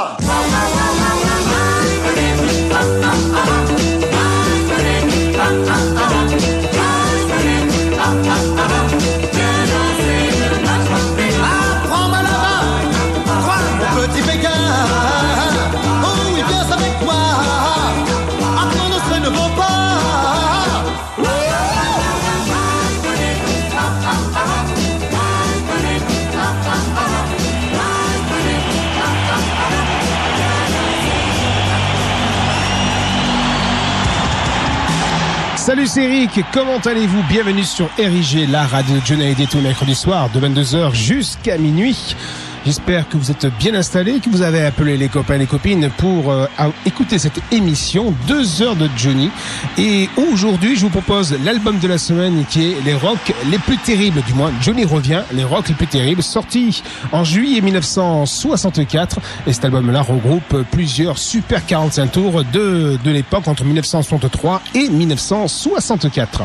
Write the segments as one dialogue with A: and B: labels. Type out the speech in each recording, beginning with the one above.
A: Autour de
B: Salut c'est Eric, comment allez-vous? Bienvenue sur RIG, la radio de Johnny et tout mercredi soir de 22h jusqu'à minuit. J'espère que vous êtes bien installés, que vous avez appelé les copains et les copines pour euh, écouter cette émission, deux heures de Johnny. Et aujourd'hui, je vous propose l'album de la semaine qui est les rocks les plus terribles, du moins Johnny revient, les rocks les plus terribles, sorti en juillet 1964. Et cet album-là regroupe plusieurs super 45 tours de, de l'époque entre 1963 et 1964.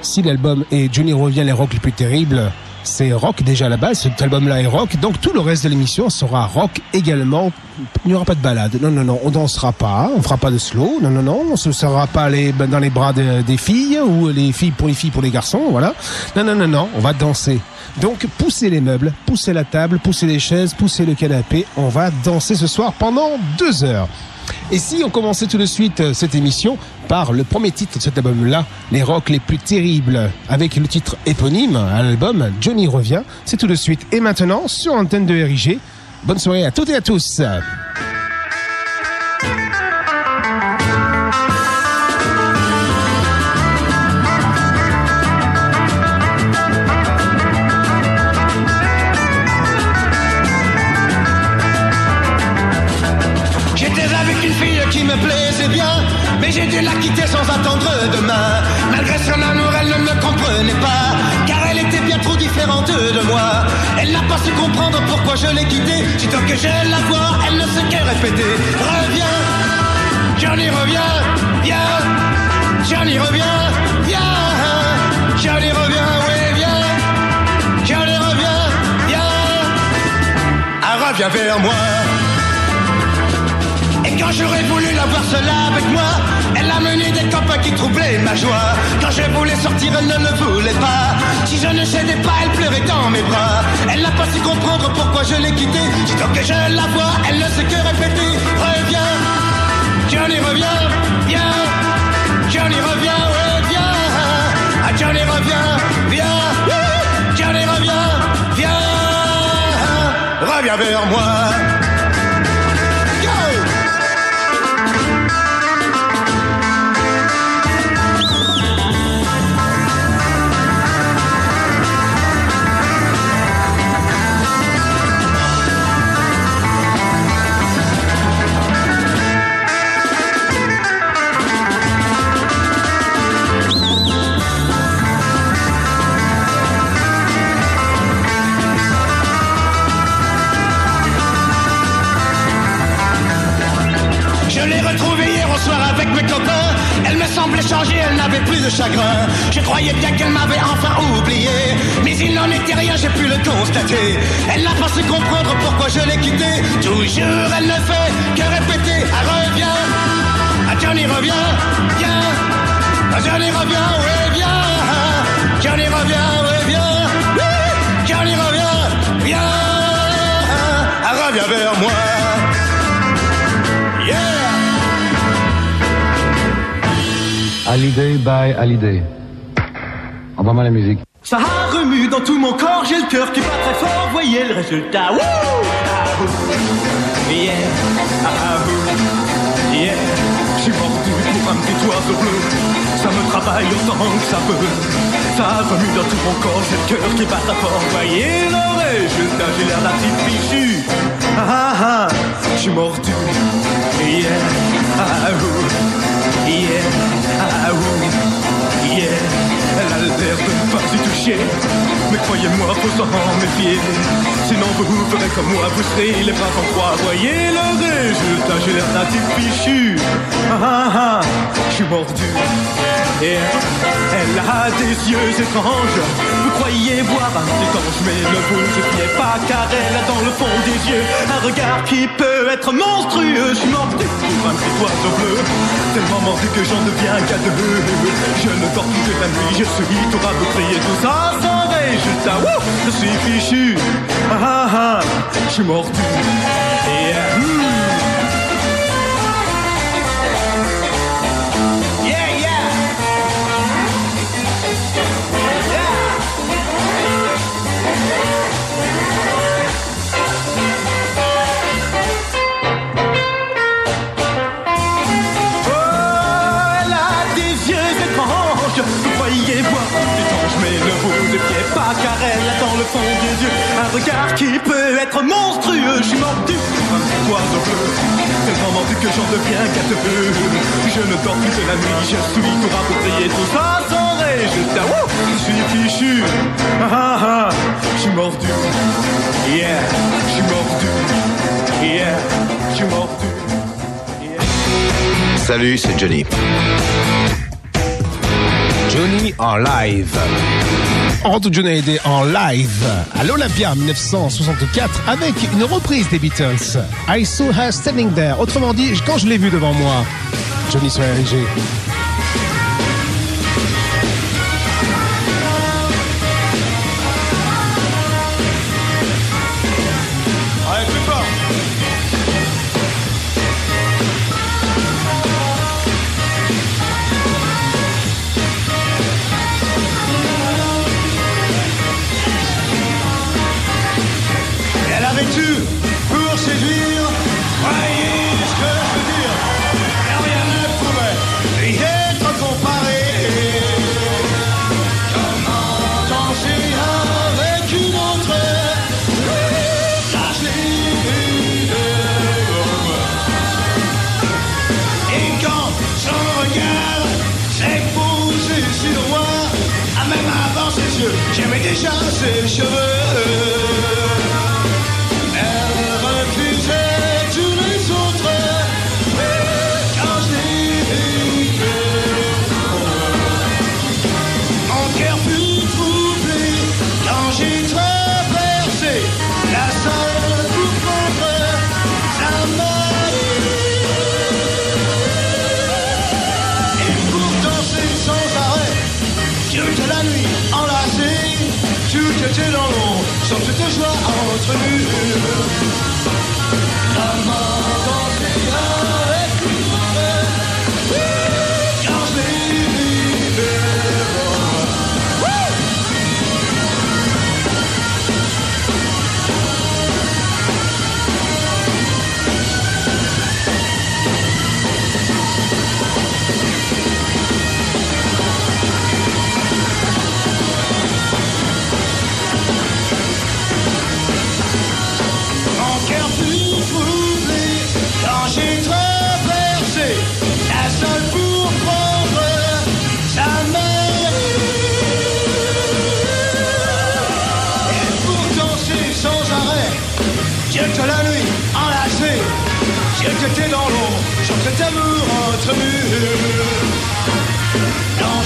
B: Si l'album est Johnny revient, les rocks les plus terribles, c'est rock déjà à la base, cet album-là est rock, donc tout le reste de l'émission sera rock également. Il n'y aura pas de balade, non, non, non, on dansera pas, on fera pas de slow, non, non, non, on se serra pas les, dans les bras de- des filles, ou les filles pour les filles, pour les garçons, voilà. Non, non, non, non, on va danser. Donc poussez les meubles, poussez la table, poussez les chaises, poussez le canapé, on va danser ce soir pendant deux heures. Et si on commençait tout de suite euh, cette émission par le premier titre de cet album-là, les rocks les plus terribles, avec le titre éponyme à l'album, Johnny revient, c'est tout de suite. Et maintenant, sur antenne de RIG, bonne soirée à toutes et à tous.
A: Mais j'ai dû la quitter sans attendre demain. Malgré son amour, elle ne me comprenait pas, car elle était bien trop différente de moi. Elle n'a pas su comprendre pourquoi je l'ai quittée. Sitôt que je la vois, elle ne sait que répéter. Reviens, Johnny revient, viens. Johnny revient, viens. Johnny revient, oui, viens. Johnny revient, viens. Ah, reviens vers moi. Et quand j'aurais voulu la voir seule avec moi, elle a mené des copains qui troublaient ma joie. Quand je voulais sortir, elle ne le voulait pas. Si je ne cédais pas, elle pleurait dans mes bras. Elle n'a pas su comprendre pourquoi je l'ai quittée. Sitôt que je la vois, elle ne sait que répéter. Reviens, Johnny revient, viens. Johnny revient, ouais, viens. Ah, Johnny revient, viens. Johnny revient, viens. Reviens vers moi. Croyais bien qu'elle m'avait enfin oublié. Mais il n'en était rien, j'ai pu le constater. Elle n'a pas su comprendre pourquoi je l'ai quittée. Toujours elle ne fait que répéter. Ah, reviens. Ah, Johnny revient, viens. Ah, Johnny revient, oui, viens. Johnny revient, oui, viens. Oui, Johnny revient, viens. Ah, reviens vers moi. Yeah.
C: Hallyday by Hallyday. Envoie-moi la.
A: Ça remue dans tout mon corps, j'ai le cœur qui bat très fort, voyez le résultat. Wouh ah. Yeah, ah, ah, yeah. Je suis mordu pour un petit oiseau bleu. Ça me travaille autant que ça peut. Ça remue dans tout mon corps, j'ai le cœur qui bat très fort, voyez le résultat. J'ai l'air d'un petit fichu. Ah, ah, ah.
D: je suis mordu. Yeah, ah yeah, ah Elle a l'air de pas y toucher, mais croyez-moi, faut s'en méfier. Sinon vous ferez comme moi, vous serez les bras en croix. Voyez le résultat, j'ai l'air type fichu. Ah ah ah, je suis mordu. Et elle a des yeux étranges. Vous croyez voir un ange, mais ne vous fiez pas, car elle a dans le fond des yeux un regard qui peut être monstrueux. Je suis mordu pour un petit oiseau bleu, tellement mordu que j'en deviens gadeux. Je ne dors plus de la nuit, je suis tout crier tout ça sans résultat. Wouh, je suis fichu. Ah ah ah, je suis mordu. Et hmm. Ne défiez pas, car elle dans le fond des yeux un regard qui peut être monstrueux. Je suis mordu par un oiseau bleu, tellement mordu que j'en deviens gâteux. Je ne dors plus de la nuit, je suis tout rapatrié, tout ça sans résultat. Je suis fichu. Ah ah ah, je suis mordu. Yeah, je suis mordu. Yeah, je suis mordu.
C: Salut, c'est Johnny.
B: Johnny en live. Retrouve Johnny Hallyday en live à l'Olympia 1964 avec une reprise des Beatles. I saw her standing there. Autrement dit, quand je l'ai vu devant moi, Johnny sur
D: Tout pour séduire. Voyez ce que je veux dire. Et rien ne pouvait y être comparé. Comment danser avec une autre Ça, de. Et quand son regard s'est posé sur moi, à même avant ses yeux, j'aimais déjà ses cheveux. Entre j'étais dans l'ombre, sur cet amour entre. Non,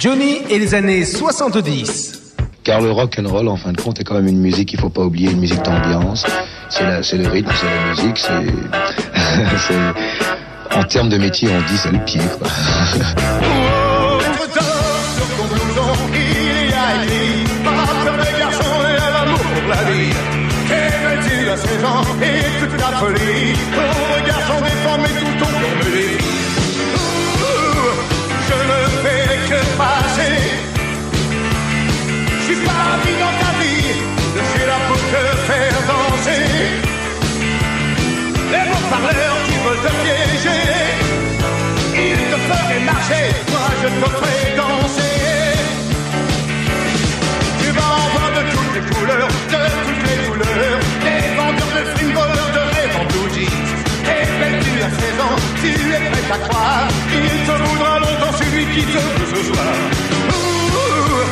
B: Johnny et les années 70.
C: Car le rock and roll, en fin de compte, est quand même une musique qu'il faut pas oublier, une musique d'ambiance. C'est la- c'est le rythme, c'est la musique, c'est, c'est- en termes de métier, on dit c'est le pied, quoi.
D: Tort
E: parleurs qui veulent te piéger. Ils te feraient marcher, moi je te ferai danser. Tu vas en voir de toutes les couleurs, de toutes les couleurs. Des vendeurs de fringoleurs, de rêves en. Et belle, tu as 16 ans, tu es prêt à croire. Il te voudra longtemps celui qui te veut ce soir. Ouh,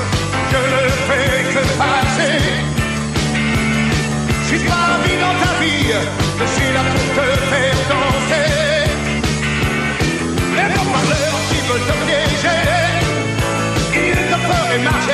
E: je ne fais que passer. Je suis pas mis dans ta vie, je suis là pour te faire danser. Les bons parleurs qui veulent te piéger, ils te feraient marcher,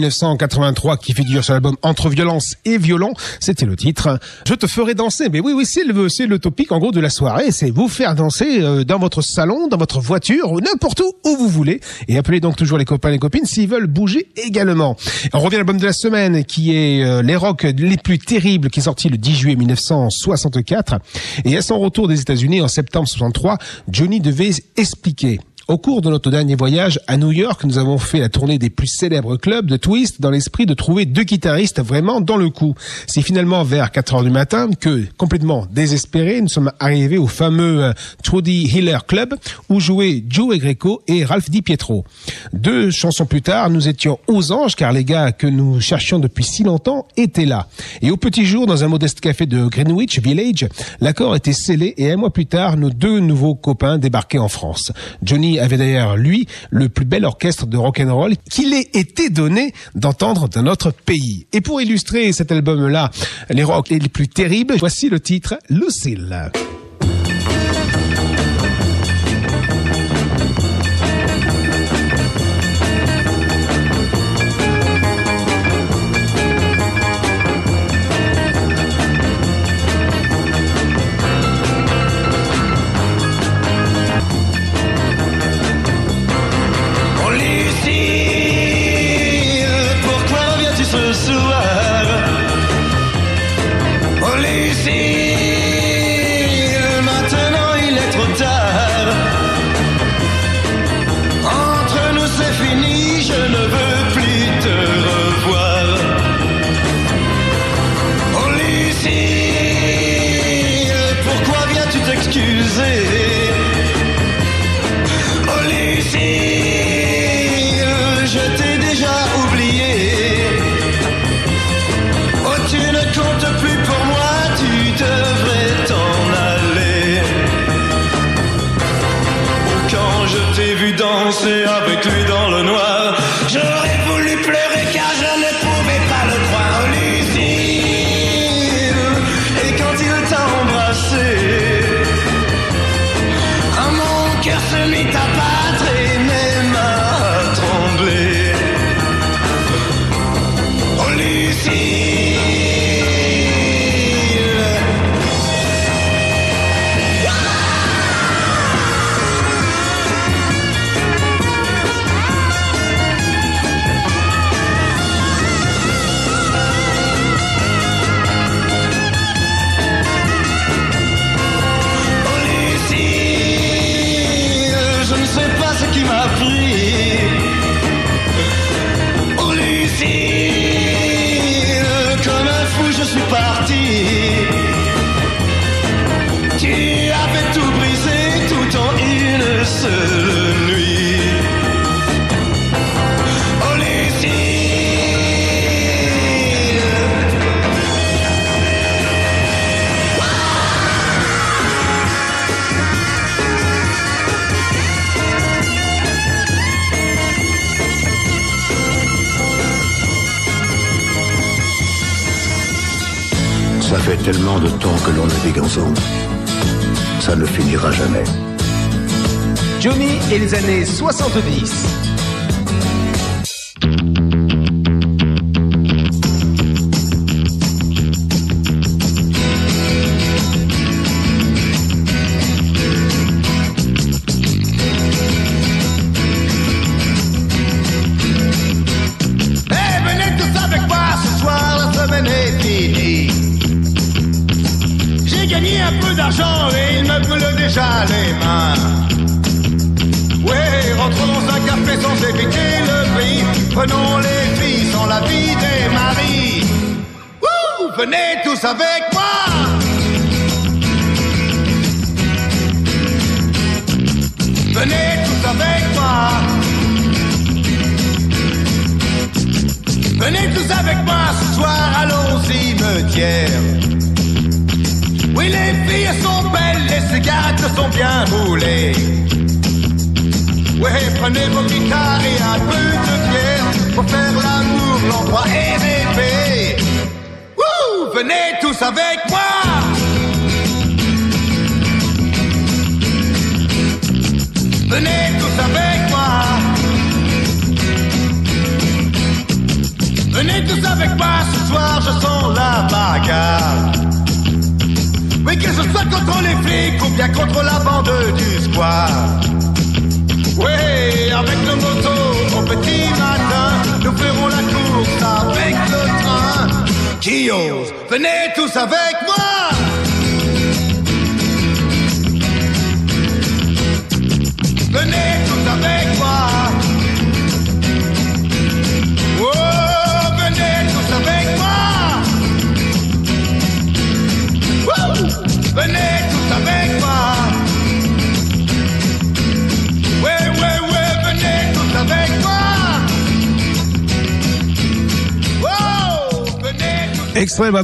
B: 1983 qui figure sur l'album Entre violence et violon. C'était le titre. Je te ferai danser. Mais oui, oui, c'est le, c'est le topic, en gros, de la soirée. C'est vous faire danser euh, dans votre salon, dans votre voiture, n'importe où, où vous voulez. Et appelez donc toujours les copains et les copines s'ils veulent bouger également. On revient à l'album de la semaine, qui est euh, Les Rock les plus terribles, qui est sorti le 10 juillet 1964. Et à son retour des États-Unis en septembre 63, Johnny devait expliquer au cours de notre dernier voyage à New York, nous avons fait la tournée des plus célèbres clubs de twist dans l'esprit de trouver deux guitaristes vraiment dans le coup. C'est finalement vers 4 heures du matin que, complètement désespérés, nous sommes arrivés au fameux euh, Trudy Hiller Club où jouaient Joe Greco et Ralph Di Pietro. Deux chansons plus tard, nous étions aux anges car les gars que nous cherchions depuis si longtemps étaient là. Et au petit jour, dans un modeste café de Greenwich Village, l'accord était scellé et un mois plus tard, nos deux nouveaux copains débarquaient en France. Johnny avait d'ailleurs, lui, le plus bel orchestre de rock'n'roll qu'il ait été donné d'entendre dans notre pays. Et pour illustrer cet album-là, les rock les plus terribles, voici le titre Lucille.
E: Danser avec lui dans le noir,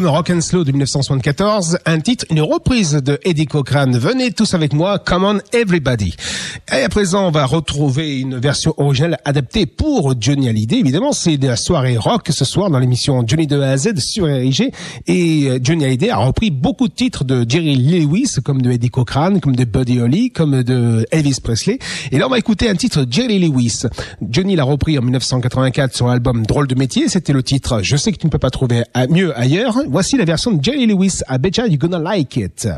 B: Rock and Slow de 1974, un titre, une reprise de Eddie Cochran. Venez tous avec moi, Come on Everybody. À présent, on va retrouver une version originale adaptée pour Johnny Hallyday. Évidemment, c'est de la soirée rock ce soir dans l'émission Johnny de A à Z sur RIG. Et euh, Johnny Hallyday a repris beaucoup de titres de Jerry Lewis, comme de Eddie Cochran, comme de Buddy Holly, comme de Elvis Presley. Et là, on va écouter un titre de Jerry Lewis. Johnny l'a repris en 1984 sur l'album Drôle de métier. C'était le titre Je sais que tu ne peux pas trouver à- mieux ailleurs. Voici la version de Jerry Lewis. I betcha you gonna like it.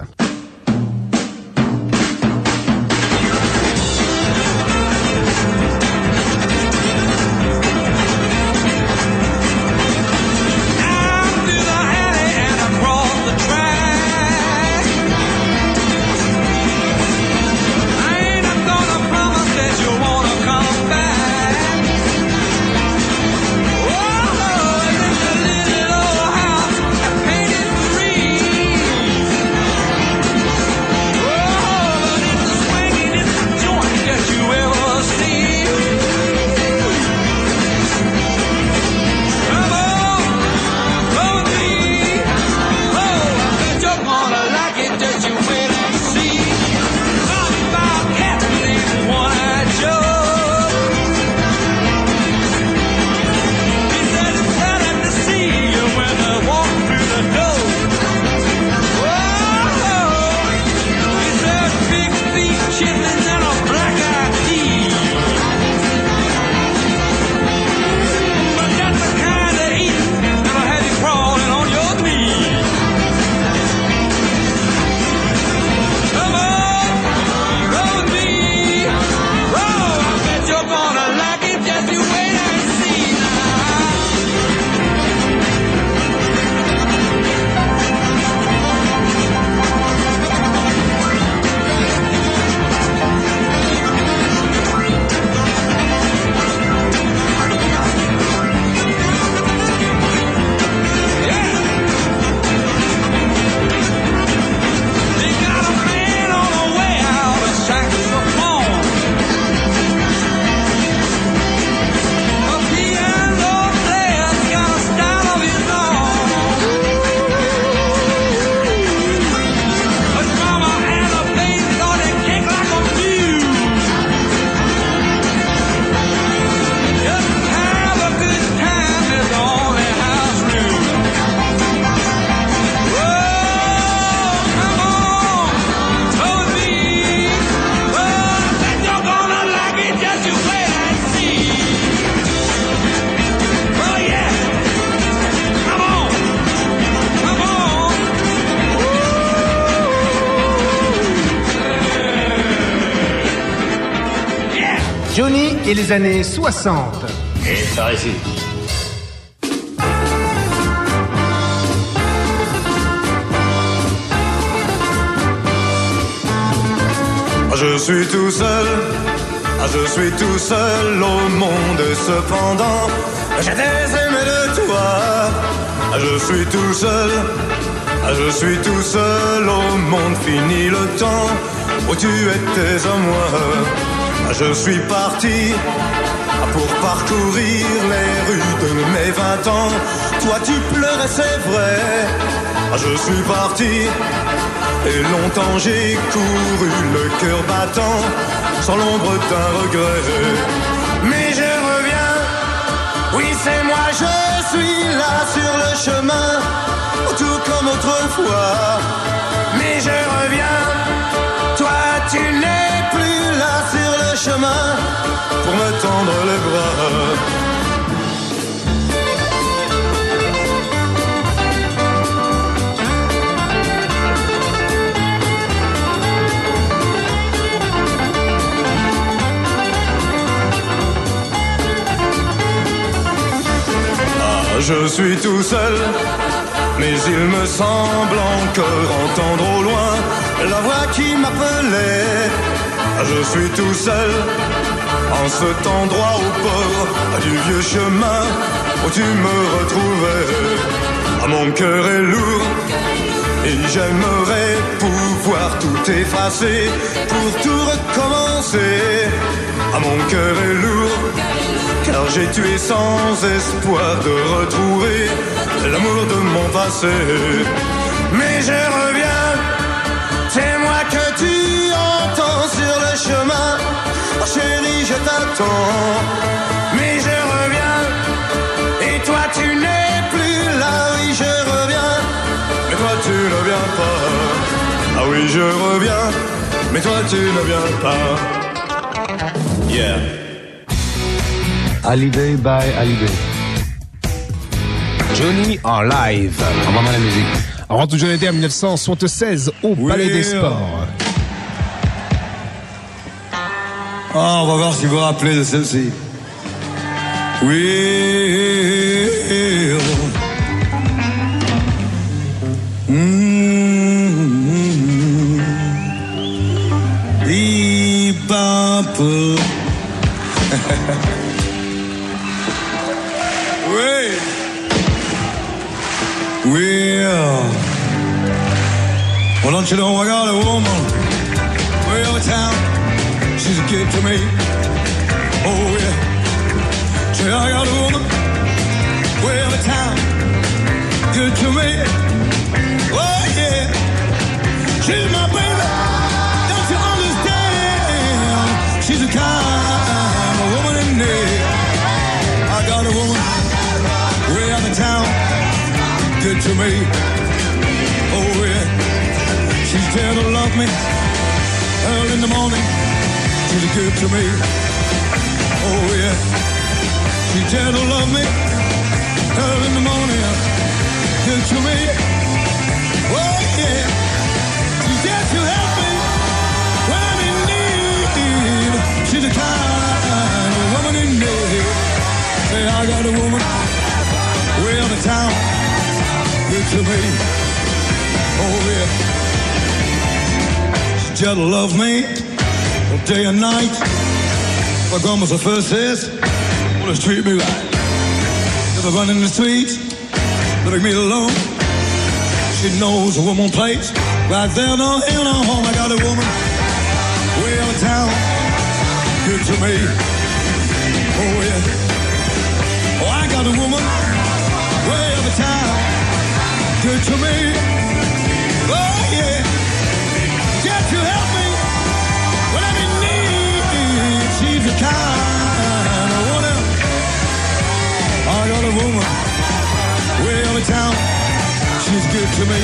B: Années 60.
F: Et par ici.
A: Je suis tout seul, ah, je suis tout seul au monde et cependant j'étais aimé de toi. Ah, Je suis tout seul, ah, je suis tout seul au monde, fini le temps où tu étais à moi. Je suis parti pour parcourir les rues de mes vingt ans. Toi tu pleurais, c'est vrai. Je suis parti et longtemps j'ai couru le cœur battant, sans l'ombre d'un regret. Mais je reviens, oui c'est moi, je suis là sur le chemin, tout comme autrefois. Mais je reviens, toi tu n'es plus chemin, pour me tendre les bras. Ah, Je suis tout seul, mais il me semble encore entendre au loin la voix qui m'appelait. Je suis tout seul, en cet endroit au bord du vieux chemin où tu me retrouvais. Ah, Mon cœur est lourd et j'aimerais pouvoir tout effacer pour tout recommencer. Ah, mon cœur est lourd car j'ai tué sans espoir de retrouver l'amour de mon passé. Mais je reviens, chemin. Oh, chérie, je t'attends. Mais je reviens, et toi tu n'es plus là, oui, je reviens. Mais toi tu ne viens pas. Ah oui, je reviens, mais toi tu ne viens pas. Yeah.
C: Hallyday by Hallyday.
B: Johnny en live.
C: Envoie-moi la musique.
B: On rentre Johnny Day en 1976 au Palais des Sports.
G: Ah, on va voir si vous vous rappelez de celle-ci. Oui. Bebop. Oui. Well, well, don't you know I got a woman way over town. She's a kid to me. Oh yeah. Say I got a woman way over town. Good to me. Oh yeah. She's my baby. Don't you understand? She's the kind of woman in need. I got a woman way out of town. Good to me. Oh yeah. She's there to love me. Early in the morning. She's good to me. Oh yeah. There to love me. Early in the morning. Good to me. Oh yeah. She's there to help me when I'm in need. She's the kind of woman in need. Say I got a woman way out of town. Good to me. Oh yeah. There to love me all day and night. My grandma's the first says, wanna treat me right. I run in the streets, leave me alone. She knows a woman place. Right there, no hill, no home. I got a woman way out of town. Good to me. Oh yeah. Oh, I got a woman way out of town. Good to me. Oh yeah. Got to help me a woman way out of town. She's good to me.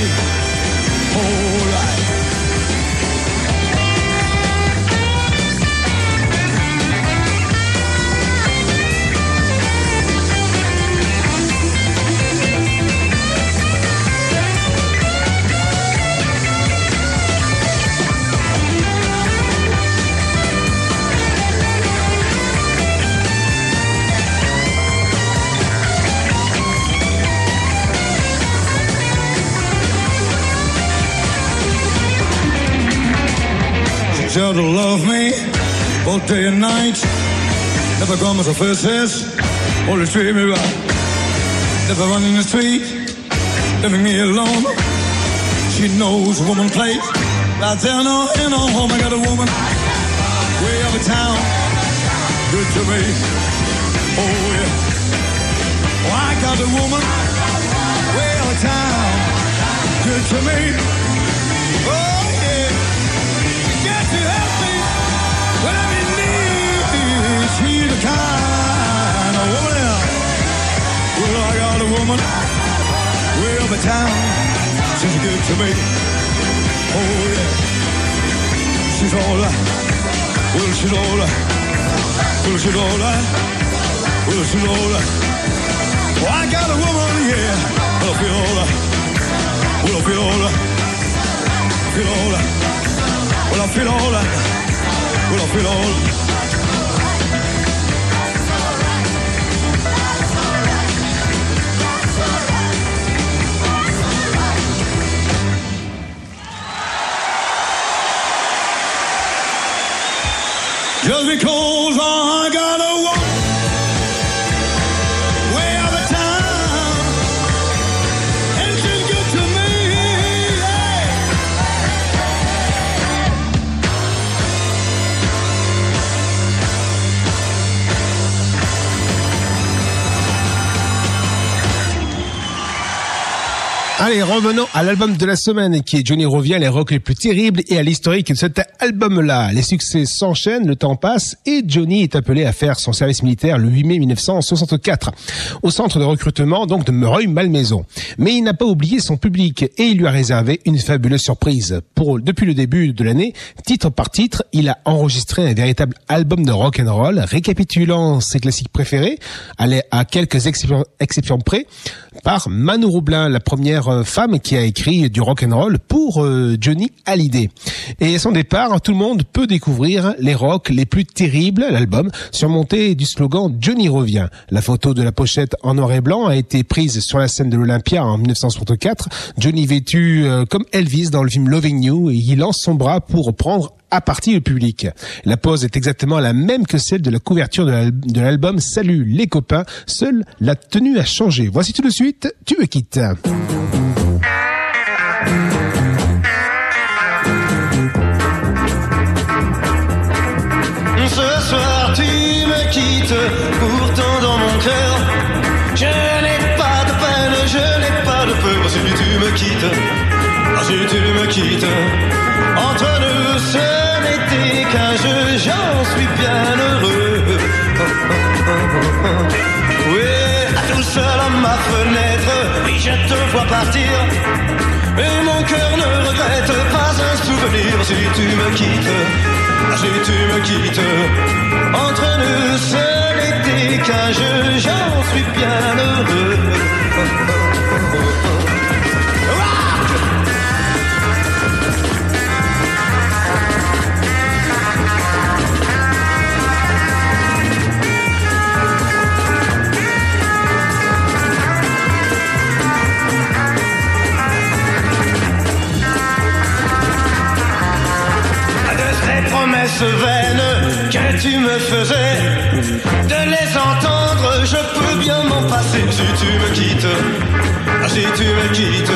G: All right. Sure to love me both day and night. Never come as a first kiss, always treat me right. Never run in the street, leaving me alone. She knows a woman place. Right there, no, in no home. I got a woman way of town, good to me. Oh yeah. Oh, I got a woman way of town, good to me. A woman way over town. She's good to me. Oh yeah. She's all right. Well, she's all right. Well, she's all right. Well, she's all right. Oh, I got a woman, yeah. Well, I feel all right. Well, I feel all right. Feel all right. Well, I feel all right. Well, I feel all right.
B: Allez, revenons à l'album de la semaine qui est Johnny revient les rock les plus terribles et à l'historique. De cet album-là. Les succès s'enchaînent, le temps passe et Johnny est appelé à faire son service militaire le 8 mai 1964 au centre de recrutement donc de Mereuil-Malmaison. Mais il n'a pas oublié son public et il lui a réservé une fabuleuse surprise. Pour depuis le début de l'année, titre par titre, il a enregistré un véritable album de rock and roll récapitulant ses classiques préférés, à quelques exceptions, près, par Manu Roublin, la première euh, femme qui a écrit du rock and roll pour euh, Johnny Hallyday. Et son départ, tout le monde peut découvrir les rocks les plus terribles, l'album, surmonté du slogan Johnny revient. La photo de la pochette en noir et blanc a été prise sur la scène de l'Olympia en 1964. Johnny vêtu euh, comme Elvis dans le film Loving You, et il lance son bras pour prendre à partie le public. La pose est exactement la même que celle de la couverture de l'album Salut les copains, seule la tenue a changé. Voici tout de suite, tu me quittes.
A: Entre nous ce n'était qu'un jeu, j'en suis bien heureux. Oui, tout seul à ma fenêtre, oui je te vois partir. Et mon cœur ne regrette pas un souvenir si tu me quittes. Ah, Si tu me quittes, entre nous ce n'était qu'un jeu, j'en suis bien heureux. Que tu me faisais. De les entendre, je peux bien m'en passer si tu me quittes. Ah, Si tu me quittes,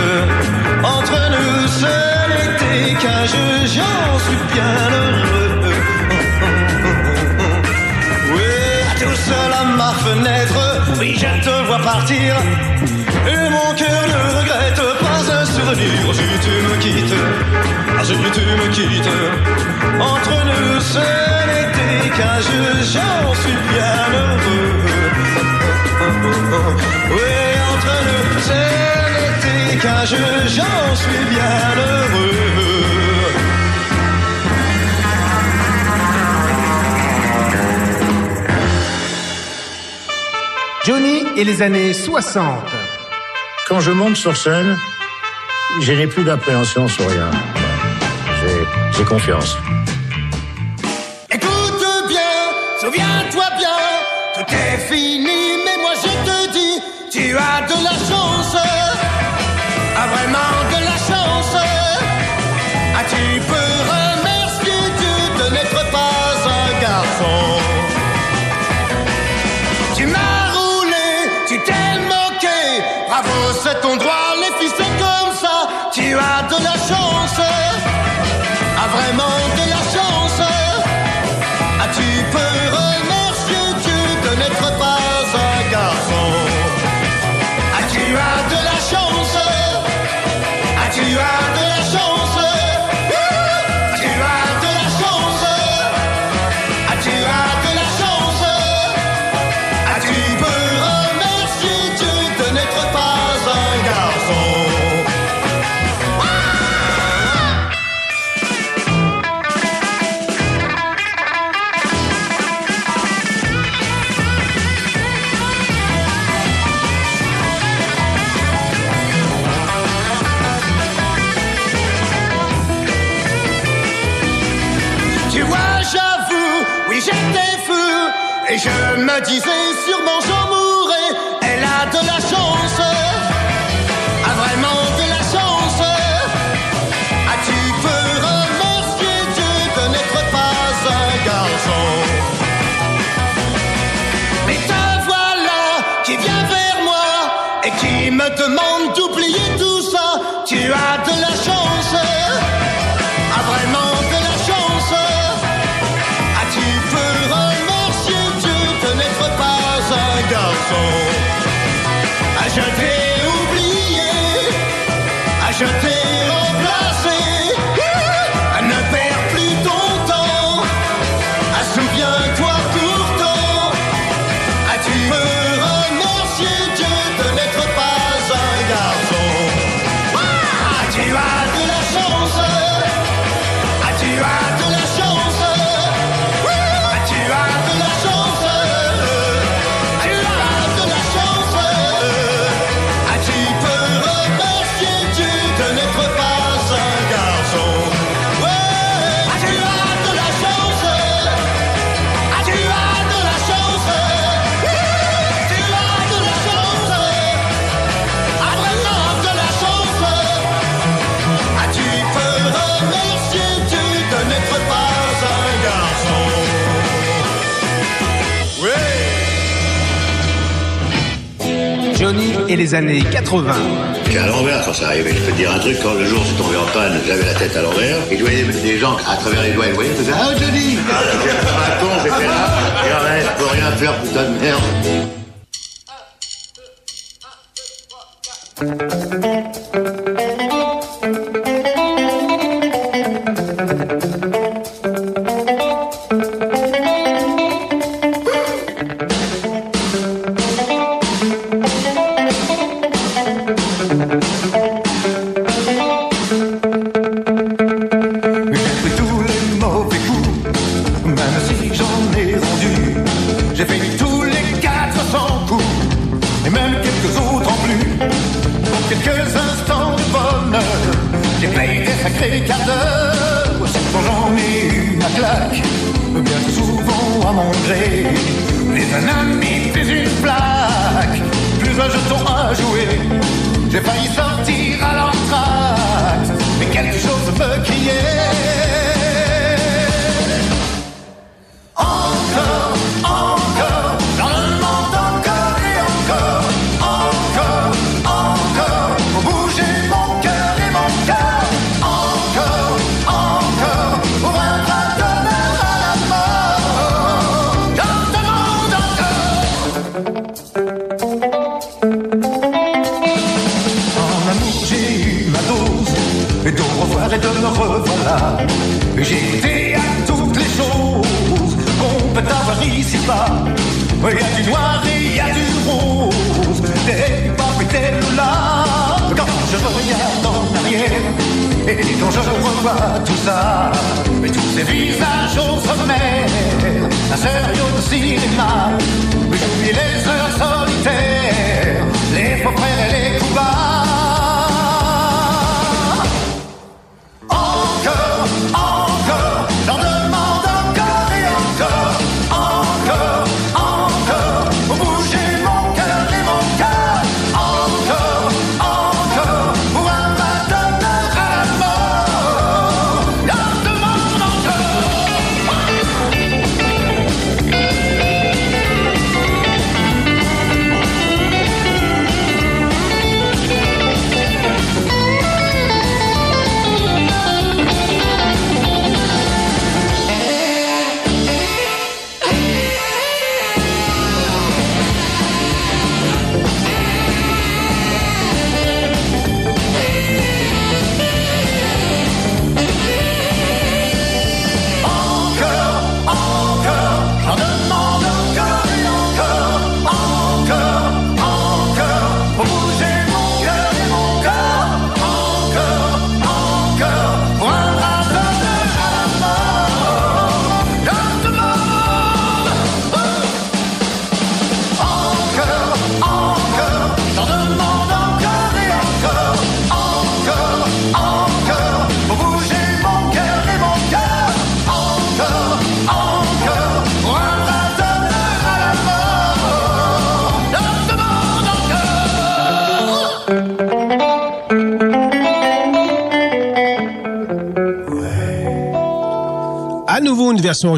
A: entre nous ce n'était qu'un jeu, j'en suis bien heureux. Oui, tout seul à ma fenêtre, oui, je te vois partir. Et mon cœur ne regrette pas souvenir si tu me quittes. Ah, si tu me quittes, entre nous ce n'était qu'un jeu, j'en suis bien heureux. Oui, entre nous ce n'était qu'un jeu, j'en suis bien heureux.
B: Johnny et les années 60.
H: Quand je monte sur scène, je n'ai plus d'appréhension sur rien. J'ai confiance.
A: Écoute bien, souviens-toi bien Tout est fini, mais moi je te dis, tu as de la chance. Ah, vraiment de la chance. Ah, tu peux remercier Dieu de n'être pas un garçon. Tu m'as roulé, tu t'es moqué, bravo, c'est ton droit, les fils. A vraiment de la chance. As-tu peur? 几岁 je t'ai
B: et les années 80.
I: J'étais à l'envers quand ça arrivait. Je peux te dire un truc, quand le jour suis tombé en panne, j'avais la tête à l'envers. Et je voyais des gens à travers les doigts, ils voyaient, ils faisaient Ah, Johnny ah, J'étais là, il reste peux rien faire, putain de merde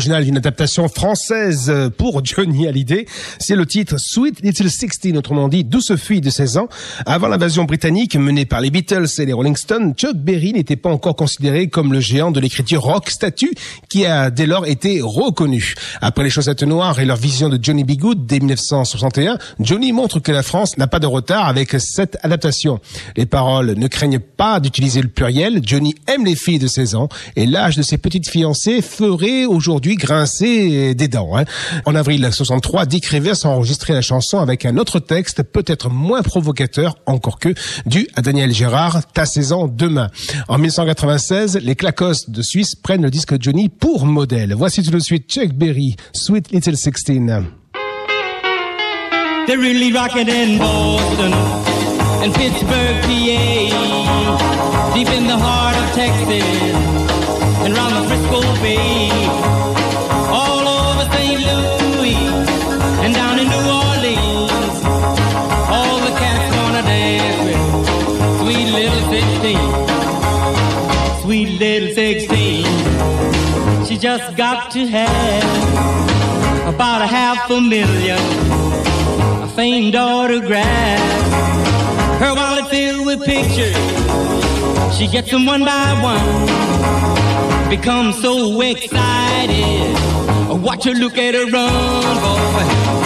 B: originale d'une adaptation française pour Johnny Hallyday. C'est le titre Sweet Little Sixteen, autrement dit Douce fille de 16 ans. Avant l'invasion britannique menée par les Beatles et les Rolling Stones, Chuck Berry n'était pas encore considéré comme le géant de l'écriture rock statue qui a dès lors été reconnu. Après les chaussettes noires et leur vision de Johnny B. Good dès 1961, Johnny montre que la France n'a pas de retard avec cette adaptation. Les paroles ne craignent pas d'utiliser le pluriel. Johnny aime les filles de 16 ans et l'âge de ses petites fiancées ferait aujourd'hui grincer des dents. Hein. En avril 63, Dick Rivers a enregistré la chanson avec un autre texte peut-être moins provocateur encore que dû à Daniel Gérard, Ta saison demain. En 1996, les Clacos de Suisse prennent le disque Johnny pour modèle. Voici tout de suite Chuck Berry, Sweet Little Sixteen.
J: They're really rocking in Boston and Pittsburgh, PA, deep in the heart of Texas and round the Frisco Bay, 16, sweet little 16. She just got to have about a half a million a famed autograph. Her wallet filled with pictures. She gets them one by one. Becomes so excited. Watch her look at her run, boy.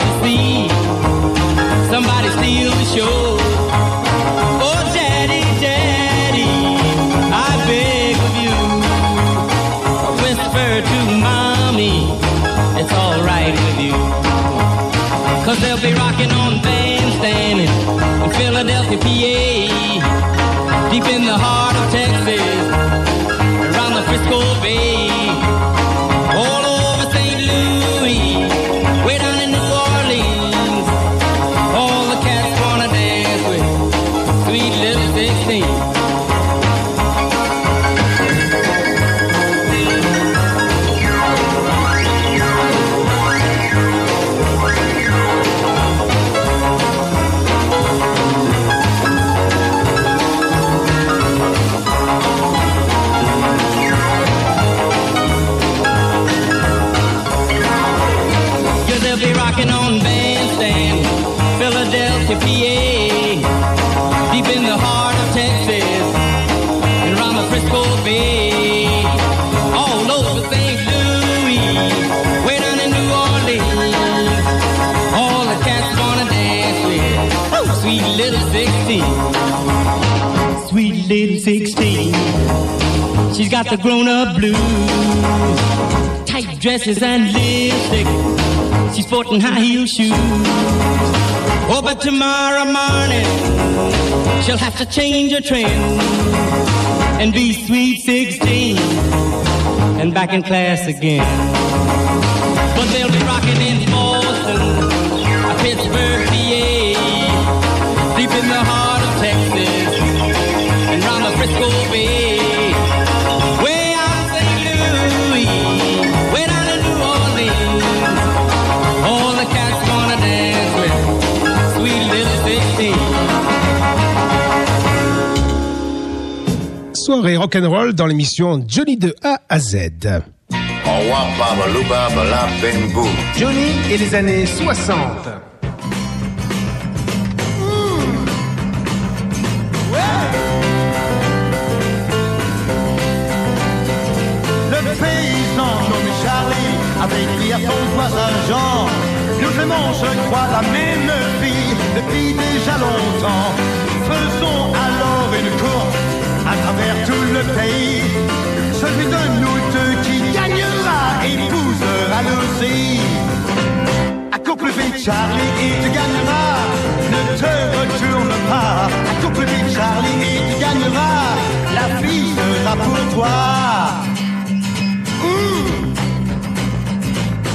J: To see. Somebody steal the show. Oh, daddy, daddy, I beg of you whisper to mommy, it's alright with you. Cause they'll be rocking on in Philadelphia, PA, deep in the heart of Texas, around the Frisco Bay, dresses and lipstick. She's sporting high heel shoes. Oh, but tomorrow morning she'll have to change her trend and be sweet 16 and back in class again.
B: Soirée rock'n'roll dans l'émission Johnny de A à Z.
K: Johnny et les années 60.
A: Le paysan nommé Charlie avait écrit à son voisin Jean Nous aimons, je crois, la même fille depuis déjà longtemps. Le pays. Celui de nous deux qui gagnera épousera. Accours plus vite, Charlie, et tu gagneras. Ne te retourne pas. Accours plus vite, Charlie, et tu gagneras. La fille sera pour toi.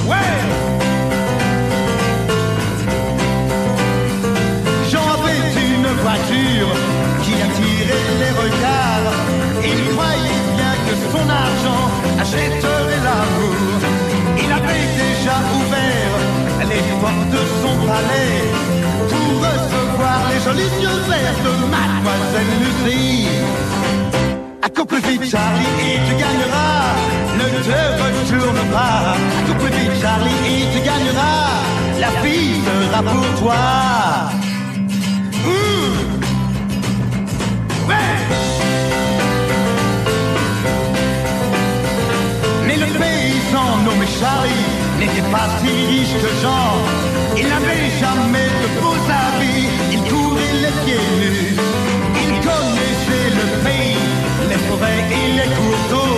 A: Ouais. Son argent achèterait l'amour. Il avait déjà ouvert les portes de son palais
E: pour recevoir les jolis yeux verts de Mademoiselle Lucie. Accours plus vite, Charlie, et tu gagneras. Ne te retourne pas. Accours plus vite, Charlie, et tu gagneras. La fille sera pour toi. Nommé Charlie n'était pas si riche que Jean. Il n'avait jamais de beaux habits, il courait les pieds nus. Il connaissait le pays, les forêts et les cours d'eau.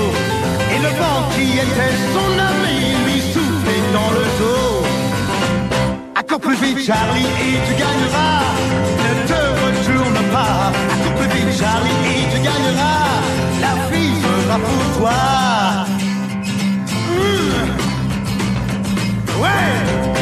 E: Et le vent qui était son ami lui soufflait dans le dos. Accours plus vite Charlie et tu gagneras. Ne te retourne pas. Accours plus vite Charlie et tu gagneras. La fille sera pour toi. Ouais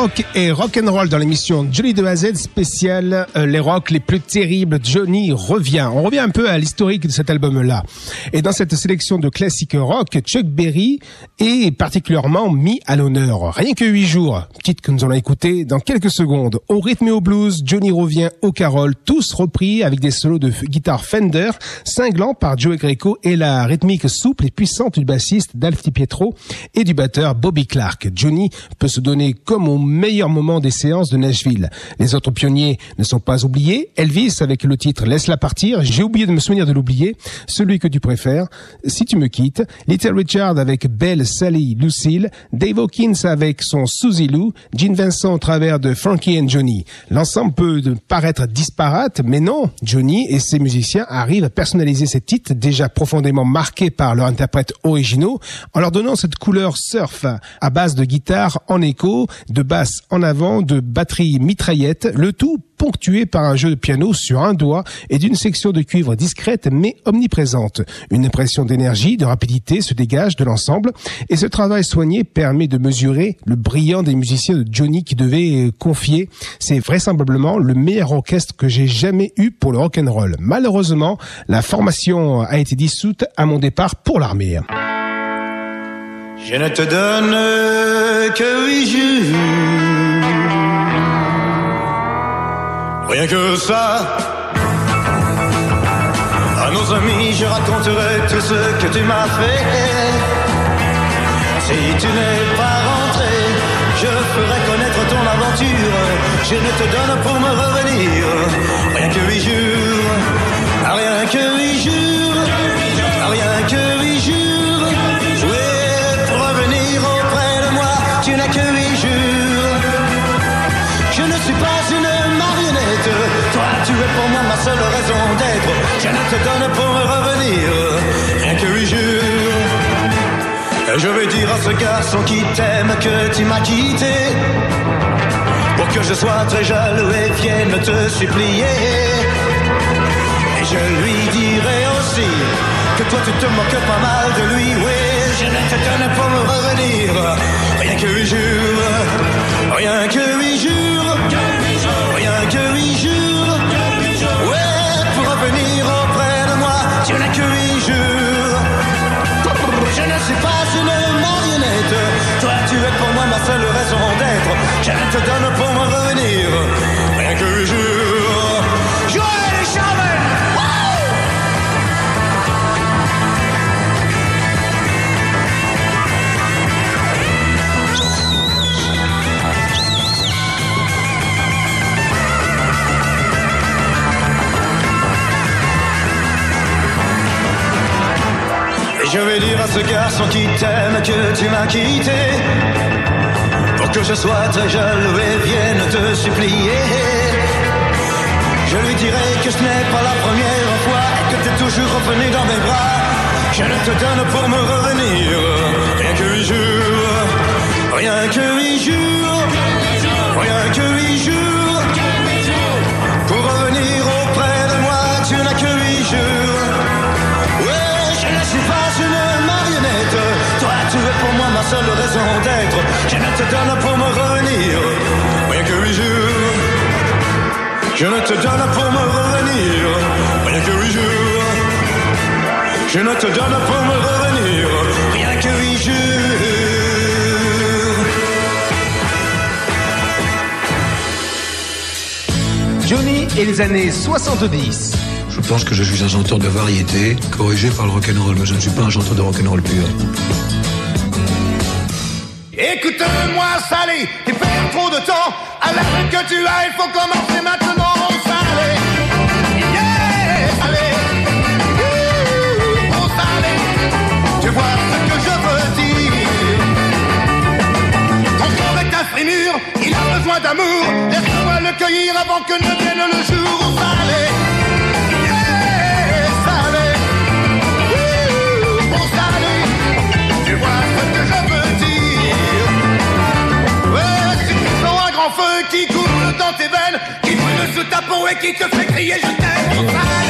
B: Soirée rock et rock and roll dans l'émission Johnny de A à Z spéciale euh, les rock les plus terribles. Johnny revient. On revient un peu à l'historique de cet album-là. Et dans cette sélection de classiques rock, Chuck Berry est particulièrement mis à l'honneur. Rien que huit jours, titre que nous allons écouter dans quelques secondes. Au rythme et au blues, Johnny revient au carole, tous repris avec des solos de guitare Fender, cinglants par Joey Greco et la rythmique souple et puissante du bassiste Dalf Pietro et du batteur Bobby Clark. Johnny peut se donner comme au meilleur moment des séances de Nashville. Les autres pionniers ne sont pas oubliés. Elvis avec le titre Laisse-la partir. J'ai oublié de me souvenir de l'oublier. Celui que tu préfères. Si tu me quittes. Little Richard avec Belle, Sally, Lucille. Dave Hawkins avec son Suzy Lou. Gene Vincent au travers de Frankie and Johnny. L'ensemble peut paraître disparate, mais non. Johnny et ses musiciens arrivent à personnaliser ces titres déjà profondément marqués par leurs interprètes originaux en leur donnant cette couleur surf à base de guitare en écho, de basse en avant, de batterie mitraillette, le tout ponctué par un jeu de piano sur un doigt et d'une section de cuivre discrète mais omniprésente. Une impression d'énergie, de rapidité se dégage de l'ensemble et ce travail soigné permet de mesurer le brillant des musiciens de Johnny qui devait confier. C'est vraisemblablement le meilleur orchestre que j'ai jamais eu pour le rock and roll. Malheureusement, la formation a été dissoute à mon départ pour l'armée.
A: Je ne te donne que huit jours. Rien que ça. À nos amis, je raconterai tout ce que tu m'as fait. Si tu n'es pas rentré, je ferai connaître ton aventure. Je ne te donne pour me revenir. Rien que huit jours. Rien que huit jours. Seule raison d'être. Je ne te donne pour me revenir. Rien que huit jours. Et je vais dire à ce garçon qui t'aime que tu m'as quitté. Pour que je sois très jaloux et vienne te supplier. Et je lui dirai aussi que toi tu te moques pas mal de lui. Oui, je ne te donne pour me revenir. Rien que huit jours. Rien que huit jours. Seule raison d'être. Je te donne pour me revenir. Rien que jours. Joël et Charmel! Je vais dire à ce garçon qui t'aime que tu m'as quitté que je sois très jaloux et vienne te supplier. Je lui dirai que ce n'est pas la première fois Et que t'es toujours revenu dans mes bras. Je ne te donne pour me revenir Rien que huit jours. Rien que huit jours. Rien que huit jours Je ne te donne pour me revenir. Rien que huit jours. Je ne te donne pour me revenir. Rien que huit jours. Je ne te donne pour me revenir. Rien que huit jours.
L: Johnny et les années 70.
M: Je pense que je suis un chanteur de variété, corrigé par le rock'n'roll, mais je ne suis pas un chanteur de rock'n'roll pur.
E: Sally, tu perds trop de temps. À l'heure que tu as, il faut commencer maintenant, Sally. Yeah, Sally. Ouh, oh, Sally. Tu vois ce que je veux dire. Ton corps est un il a besoin d'amour. Laisse-moi le cueillir avant que ne vienne le jour, oh, Sally. Qui coule dans tes veines, qui brûle sous ta peau et qui te fait crier je t'aime,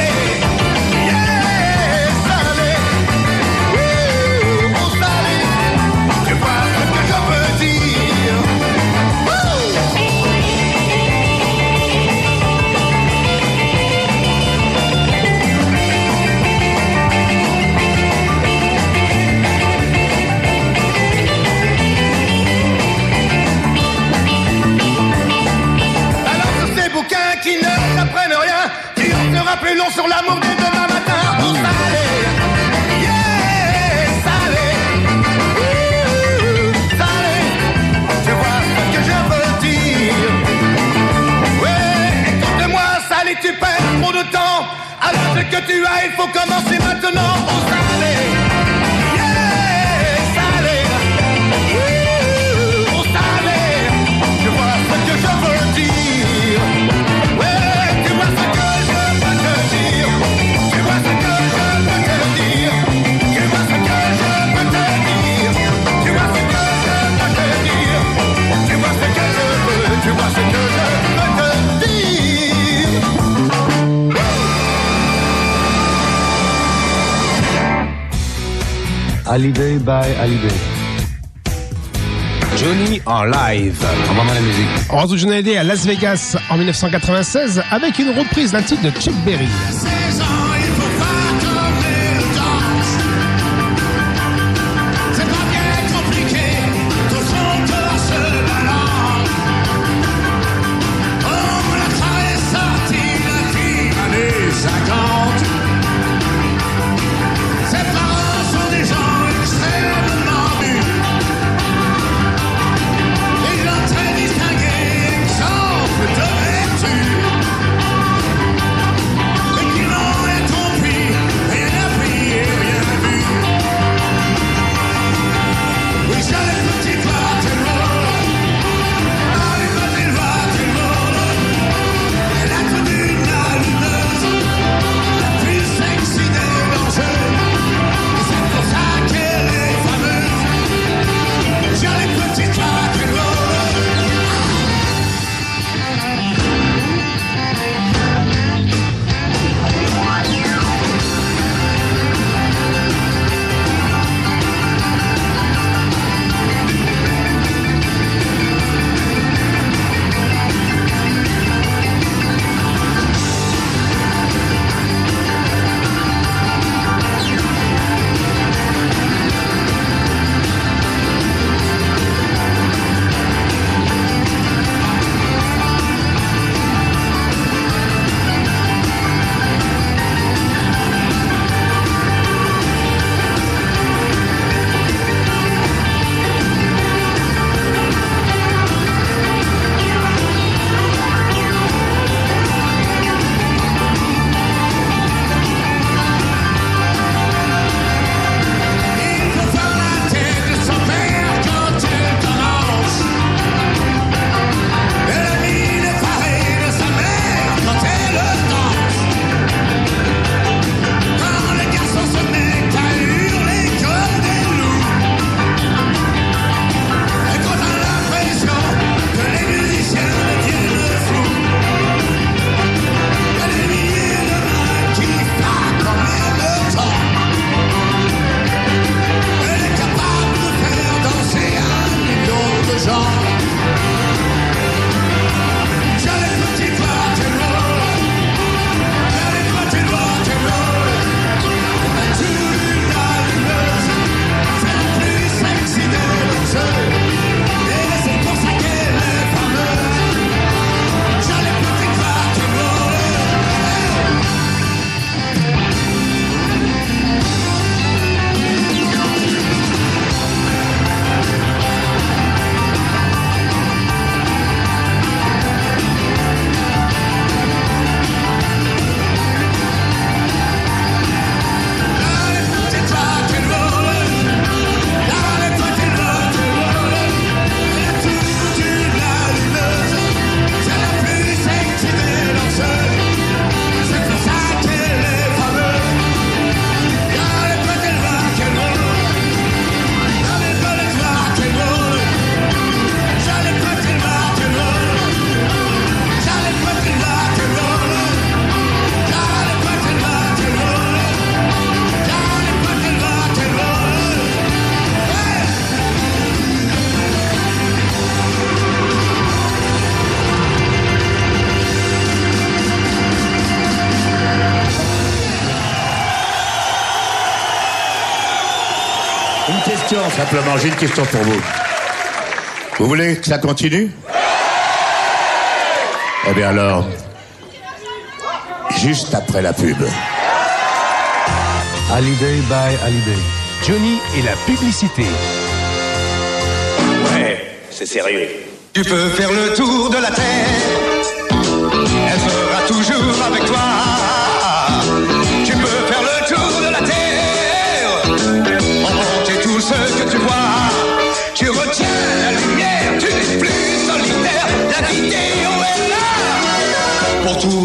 E: L'on sur la
A: montée demain matin, mmh. on s'en yeah! Salé, wouhou, salé, tu vois ce que je veux dire. Ouais, écoute-moi, salé, tu perds trop de temps. Alors, ce que tu as, il faut commencer maintenant. Oh,
C: Hallyday by Hallyday.
E: Johnny en live.
C: On va la musique.
E: On retrouve Johnny à Las Vegas en 1996 avec une reprise d'un titre de Chuck Berry.
N: simplement, j'ai une question pour vous. Vous voulez que ça continue? Eh bien alors, juste après la pub.
C: Holiday by Holiday.
E: Johnny et la publicité.
N: Ouais, c'est sérieux.
A: Tu peux faire le tour de la Terre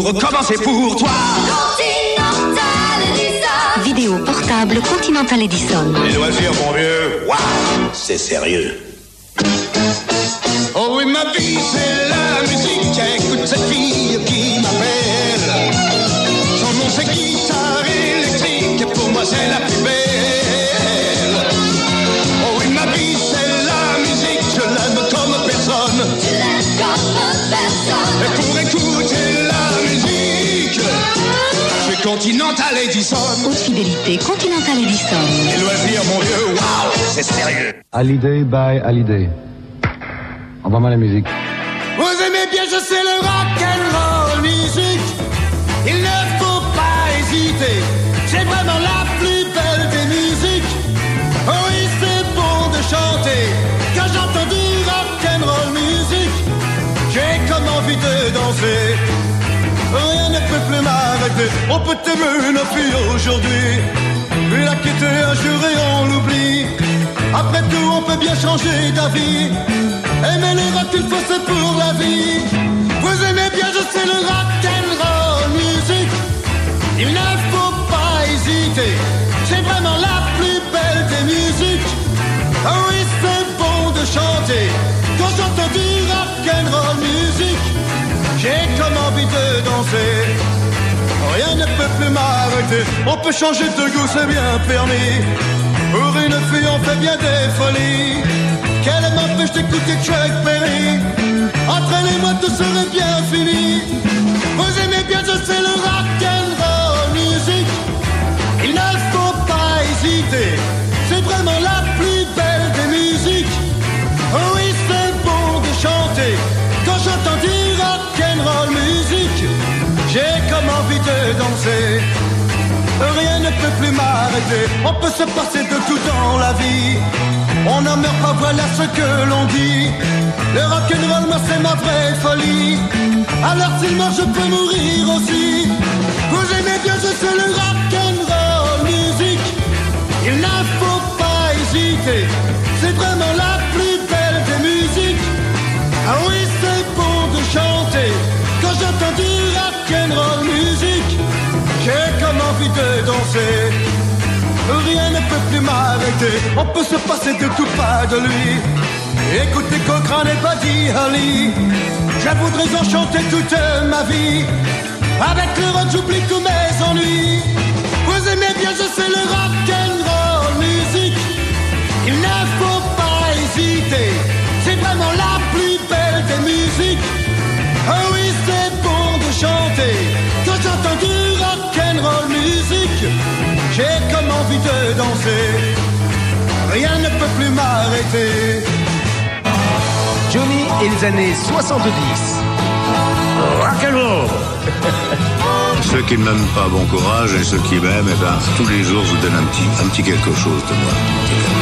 A: recommencer pour toi.
O: Continental Edison. Vidéo portable Continental Edison.
G: Les loisirs, mon vieux, waouh, c'est sérieux.
A: Oh oui, ma vie, c'est Edison.
O: Haute fidélité Continental Edison.
G: Les loisirs, mon vieux, waouh, c'est sérieux.
C: Hallyday by Hallyday. Envoie-moi la musique.
A: Vous aimez bien, je sais le rock and roll musique. Il ne faut pas hésiter. C'est vraiment la plus belle des musiques. Oh oui, c'est bon de chanter. Quand j'entends du rock and roll musique, j'ai comme envie de danser. Rien ne peut plus On peut aimer une fille aujourd'hui. Puis la quitter un jour on l'oublie. Après tout, on peut bien changer d'avis. Aimer le rock, il faut c'est pour la vie. Vous aimez bien, je sais, le rock and roll music. Il ne faut pas hésiter. C'est vraiment la plus belle des musiques. Oh oui, c'est bon de chanter. Quand j'entends du rock and roll music, j'ai comme envie de danser. Rien ne peut plus m'arrêter. On peut changer de goût, c'est bien permis. Pour une fille, on fait bien des folies. Qu'elle m'empêche d'écouter Chuck Berry. Entraînez-moi, tout serait bien fini. Vous aimez bien, je sais, le rock and roll music. Il ne faut pas hésiter. Rien ne peut plus m'arrêter. On peut se passer de tout dans la vie. On n'en meurt pas, voilà ce que l'on dit. Le rock'n'roll, moi, c'est ma vraie folie. Alors s'il meurt, je peux mourir aussi. Vous aimez bien, je sais, le rock'n'roll musique. Il ne faut pas hésiter. C'est vraiment la plus belle des musiques. Ah oui, c'est bon de chanter. Quand j'entends du rock'n'roll musique, envie de danser. Rien ne peut plus m'arrêter. On peut se passer de tout pas de lui. Écoutez Cochrane et Buddy Holly. Je voudrais en chanter toute ma vie. Avec le rock, j'oublie tous mes ennuis. Vous aimez bien, je sais, le rock'n'roll musique. Il ne faut pas hésiter. C'est vraiment la plus belle des musiques. Oh oui, c'est bon de chanter. Quand j'entends du rock'n'roll musique, j'ai comme envie de danser. Rien ne peut plus m'arrêter.
B: Johnny et les années 70.
G: Rock'n'roll Ceux qui ne m'aiment pas, bon courage, et ceux qui m'aiment, eh ben, tous les jours, je vous donne un petit, un petit quelque chose de moi.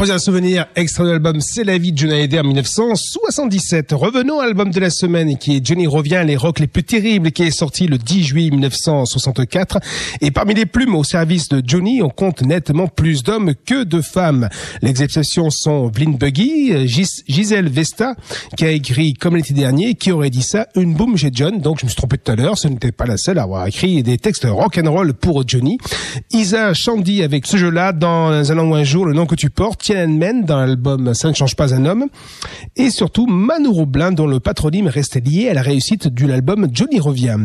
A: Croisière souvenir, extrait de l'album C'est la vie de Johnny Hallyday en 1977. Revenons à l'album de la semaine qui est Johnny revient les rocks les plus terribles qui est sorti le 10 juillet 1964. Et parmi les plumes au service de Johnny, on compte nettement plus d'hommes que de femmes. Les exceptions sont Blind Buggy, Gis Gisèle Vesta qui a écrit comme l'été dernier, qui aurait dit ça, une boom chez John. Donc je me suis trompé tout à l'heure, ce n'était pas la seule à avoir écrit des textes rock and roll pour Johnny. Isa Shandy avec ce jeu-là dans un an ou un jour, le nom que tu portes. Tiananmen dans l'album Ça ne change pas un homme, et surtout Manu Roblin dont le patronyme restait lié à la réussite de l'album Johnny revient.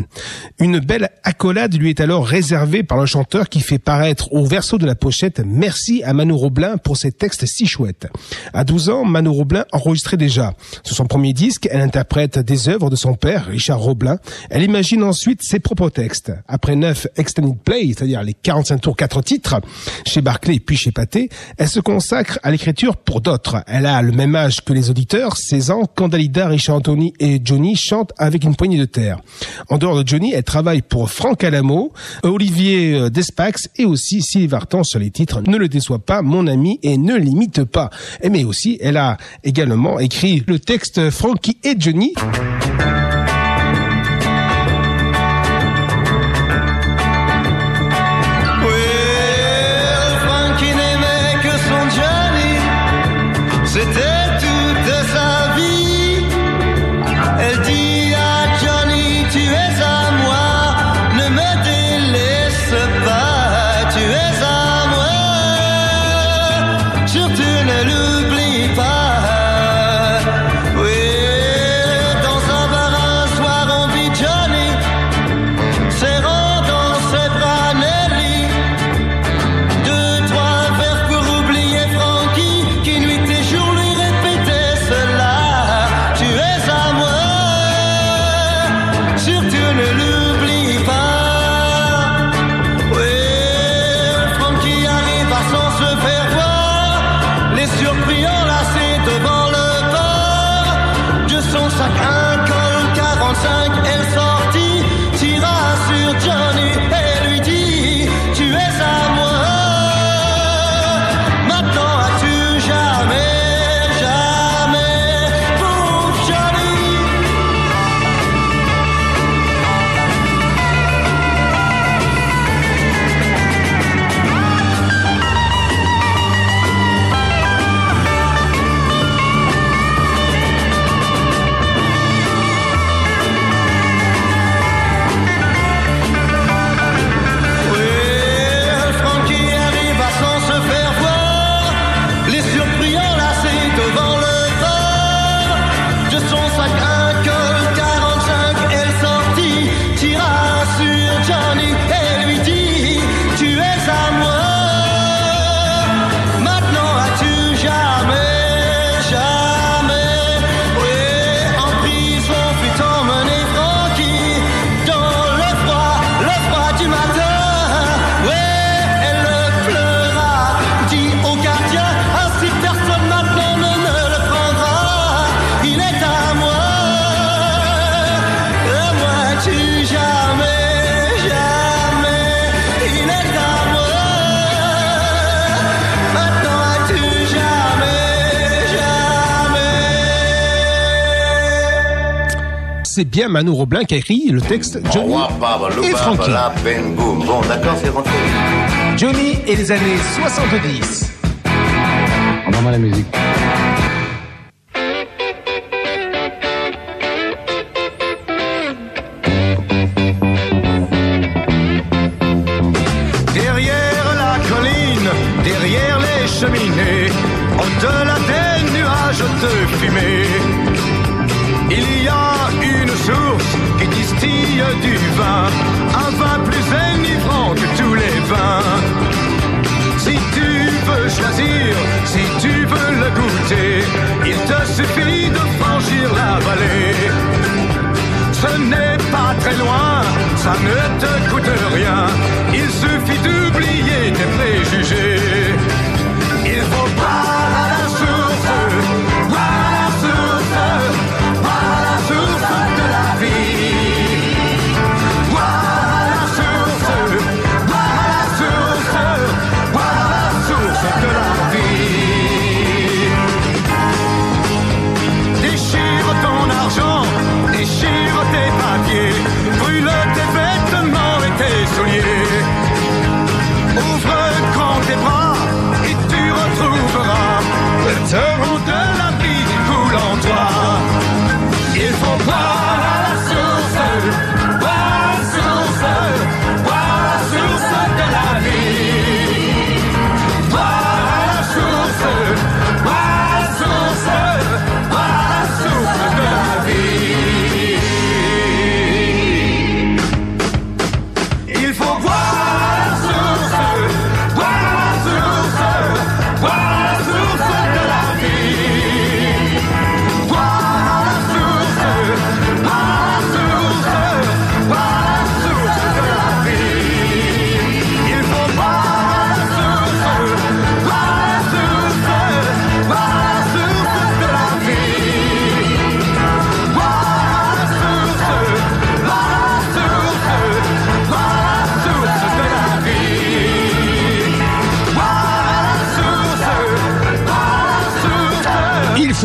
A: Une belle accolade lui est alors réservée par le chanteur qui fait paraître au verso de la pochette Merci à Manu Roblin pour ses textes si chouettes. À 12 ans, Manu Roblin enregistrait déjà. Sur son premier disque, elle interprète des œuvres de son père, Richard Roblin. Elle imagine ensuite ses propres textes. Après neuf extended play, c'est-à-dire les 45 tours, quatre titres, chez Barclay puis chez Pathé, elle se consacre à l'écriture pour d'autres. Elle a le même âge que les auditeurs, 16 ans, quand Dalida, Richard Anthony et Johnny chantent avec une poignée de terre. En dehors de Johnny, elle travaille pour Franck Alamo, Olivier euh, Despax et aussi Sylvie Vartan sur les titres Ne le déçois pas, mon ami, et ne limite pas. Mais aussi, elle a également écrit le texte Frankie et Johnny. C'est bien Manu Roblin qui a écrit le texte Johnny et Frankie.
F: Bon, d'accord, c'est rentré.
A: Johnny et les années 70.
C: On la musique.
G: Du vin, un vin plus enivrant que tous les vins. Si tu veux choisir, si tu veux le goûter, il te suffit de franchir la vallée. Ce n'est pas très loin, ça ne te coûte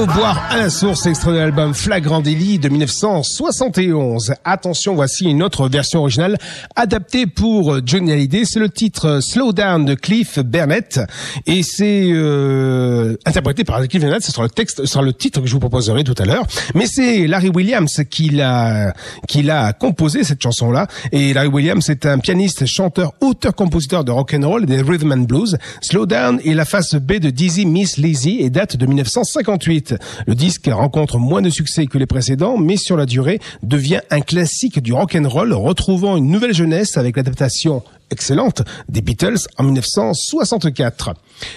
G: faut boire à la source,
B: extrait de l'album Flagrant délit de 1971. Attention, voici une autre version originale adaptée pour Johnny Hallyday. C'est le titre Slow Down de Cliff Burnett et c'est euh, interprété par Cliff Burnett. Ce sera le texte, ce sera le titre que je vous proposerai tout à l'heure. Mais c'est Larry Williams qui l'a qui l'a composé cette chanson-là. Et Larry Williams est un pianiste, chanteur, auteur-compositeur de rock and roll des rhythm and blues. Slow Down est la face B de Dizzy Miss Lizzy et date de 1958. Le disque rencontre moins de succès que les précédents, mais sur la durée devient un classique du rock and roll, retrouvant une nouvelle jeunesse avec l'adaptation excellente des Beatles en 1964.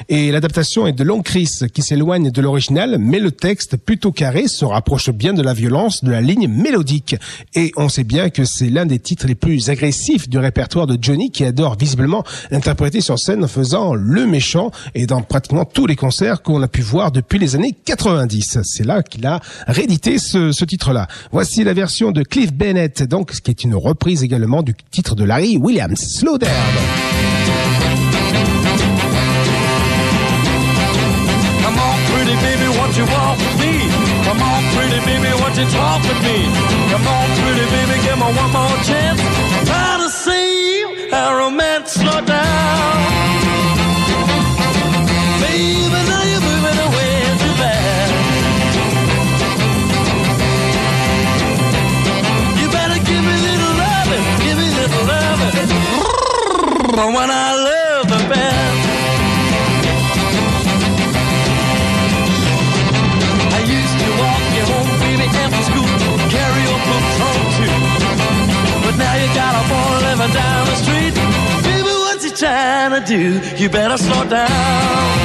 B: Et l'adaptation est de Long Chris qui s'éloigne de l'original, mais le texte plutôt carré se rapproche bien de la violence de la ligne mélodique. Et on sait bien que c'est l'un des titres les plus agressifs du répertoire de Johnny qui adore visiblement l'interpréter sur scène en faisant le méchant et dans pratiquement tous les concerts qu'on a pu voir depuis les années 90. C'est là qu'il a réédité ce, ce titre-là. Voici la version de Cliff Bennett, donc, qui est une reprise également du titre de Larry Williams, Slow
P: Come on, pretty baby, won't you want with me? Come on, pretty baby, won't you talk with me? Come on, pretty baby, give me one more chance. Try to see our romance slow down. Do? You better slow down.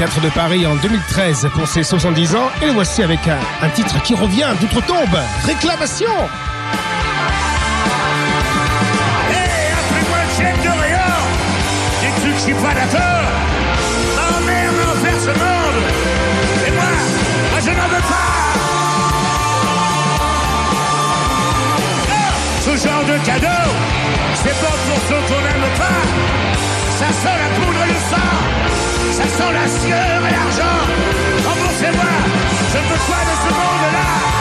B: Théâtre de Paris en 2013 pour ses 70 ans. Et le voici avec un, titre qui revient d'outre-tombe, Réclamation.
P: Hey, appelez-moi le chef de Réor Dis-tu que je suis pas d'accord l'enfer ce monde Et moi, moi je n'en veux pas. Ah, Ce genre de cadeau, c'est pas pour ceux qu'on n'aime pas Ça sent la poudre le sang La sueur et l'argent. Remboursez-moi. Je veux pas de ce monde-là?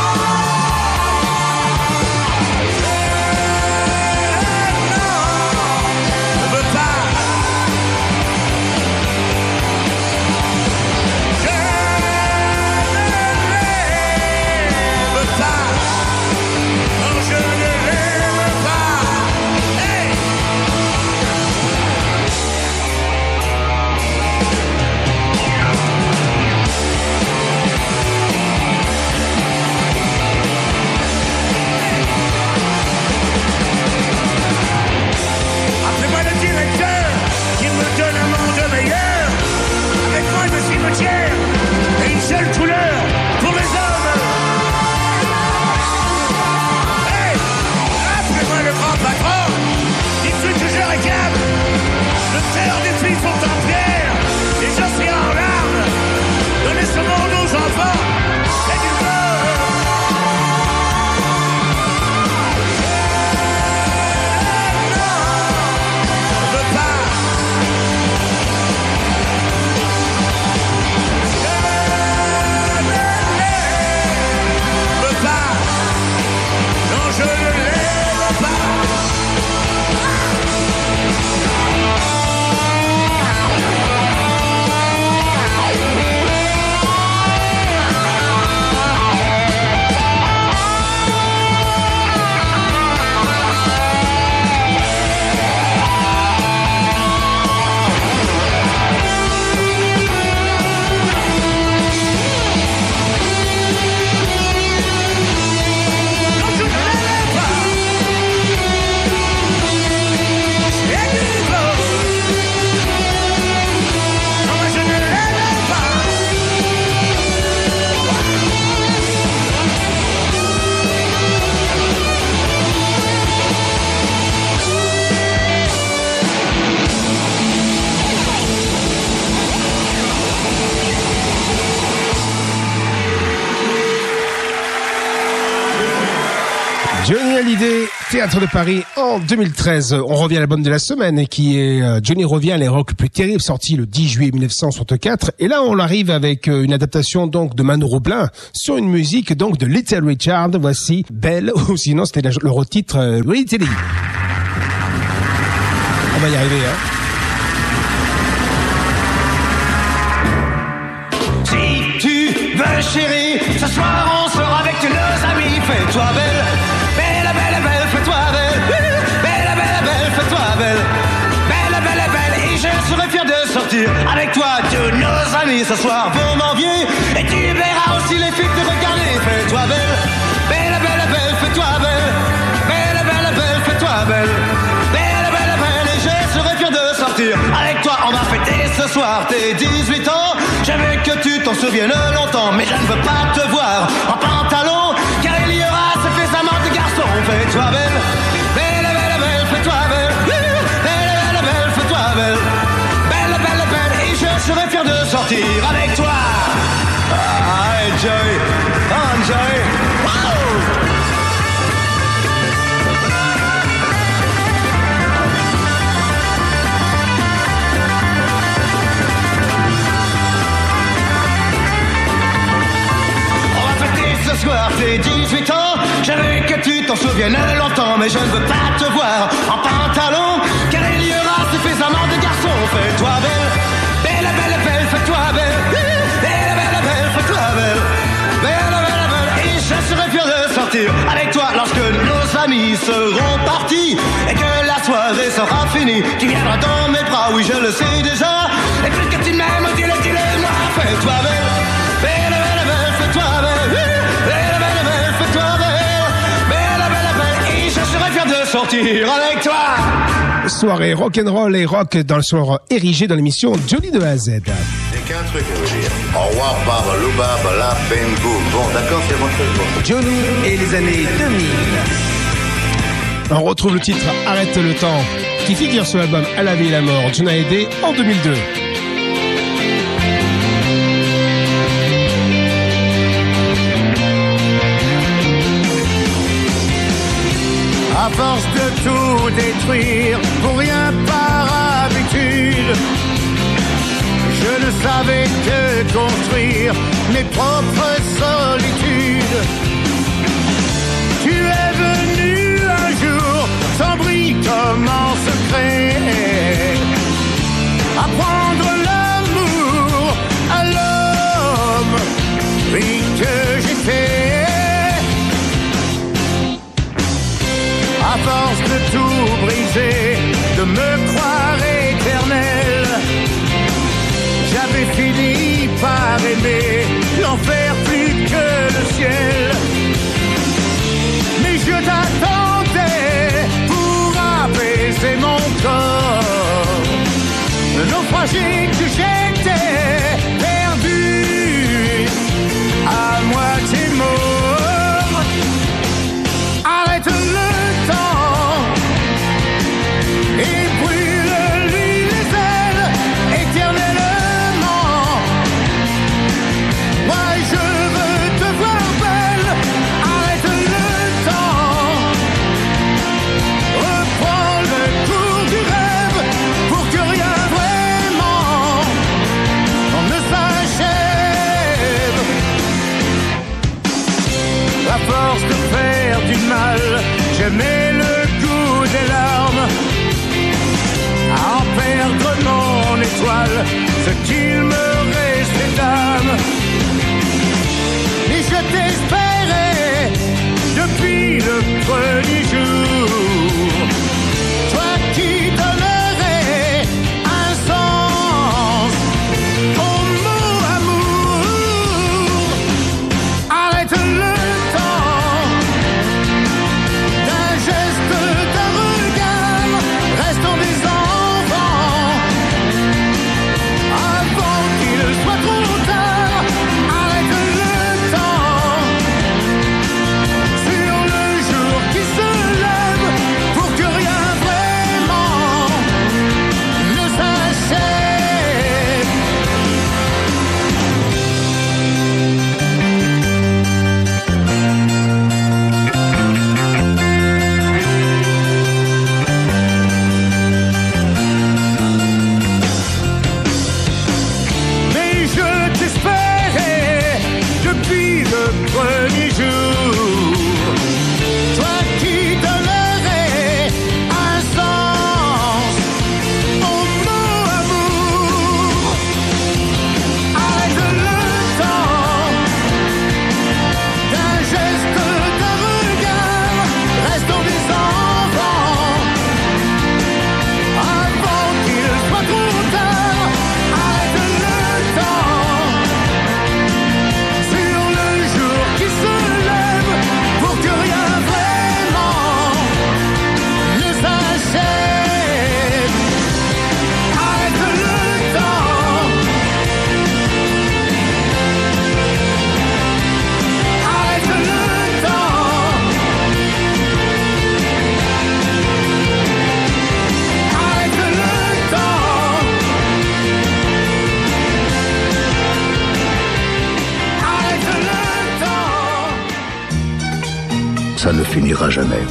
P: directeur qui me donne un monde meilleur. Avec moi, je suis cimetière et une
B: seule couleur pour les hommes. De Paris en 2013. On revient à l'album de la semaine qui est euh, Johnny revient les rock plus terribles sorti le 10 juillet 1964 et là on arrive avec euh, une adaptation donc de Manu Roblin sur une musique donc de Little Richard. Voici Belle ou sinon c'était le retitre euh. On va y arriver hein.
A: Si tu veux ce soir on avec amis, fais-toi. Belle, avec toi. Tous nos amis ce soir vont m'envier. Et tu verras aussi les filles te regarder, fais-toi belle. Belle, belle, belle, fais-toi belle. Belle, belle, belle, fais-toi belle. Belle, belle, belle, et je serai fier de sortir avec toi. On va fêter ce soir tes 18 ans. Je veux que tu t'en souviennes longtemps, mais je ne veux pas te voir en pantalon, sortir avec toi. Ah, enjoy, enjoy, wow! On va fêter ce soir tes 18 ans. Veux que tu t'en souviennes longtemps, mais je ne veux pas te voir en pantalon, avec toi lorsque nos amis seront partis et que la soirée sera finie. Tu viendras dans mes bras, oui, je le sais déjà. Et puisque tu m'aimes, dis-le, dis-le-moi, fais-toi belle, belle, belle, belle, fais-toi belle, belle, belle, belle, fais-toi belle, belle, belle, belle, et je serai fier de sortir avec toi.
B: Soirée rock'n'roll et rock dans le soir érigé dans l'émission Johnny de A à Z.
I: Au revoir, baba, louba, bala, bang, boom. Bon, d'accord, c'est bon. Bon.
K: Johnny et les années 2000.
B: On retrouve le titre Arrête le temps qui figure sur l'album À la vie et la mort Johnny Hallyday en 2002.
E: À force de tout détruire, pour rien par habitude, je savais que construire mes propres solitudes. Tu es venu un jour, sans bruit comme en secret, apprendre l'amour à l'homme, oui que j'étais. à force de tout briser, de me croire J'avais fini par aimer l'enfer plus que le ciel. Mais je t'attendais pour apaiser mon corps. Le naufragé que j'étais, perdu, à moitié du mal, j'aimais le goût des larmes. À en perdre mon étoile, ce qu'il me restait d'âme. Et je t'espérais depuis le premier
I: finira jamais.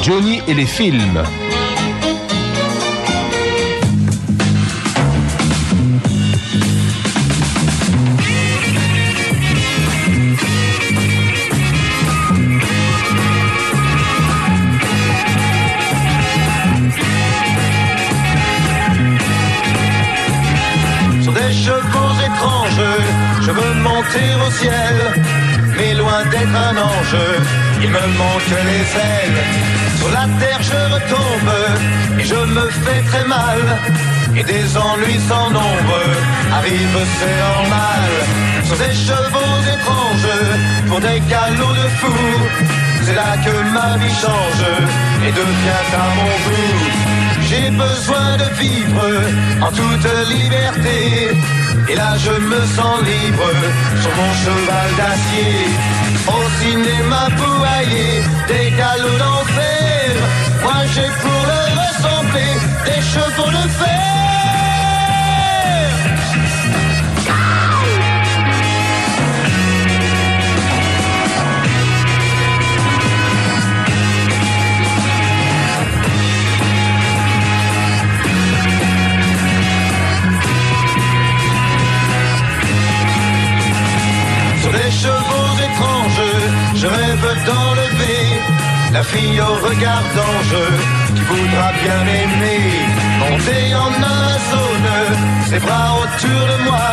B: Johnny et les films.
A: Sur des chevaux étranges, je veux monter au ciel, d'être un ange, il me manque les ailes. Sur la terre je retombe et je me fais très mal, et des ennuis sans nombre arrivent, c'est normal. Sur des chevaux étranges, pour des galops de fou, c'est là que ma vie change et devient à mon goût. J'ai besoin de vivre en toute liberté. Et là je me sens libre sur mon cheval d'acier. Au cinéma pouaillé, des galops d'enfer. Moi j'ai pour le ressembler des chevaux de fer. Je rêve d'enlever la fille au regard d'ange qui voudra bien aimer. Monter en Amazone, ses bras autour de moi.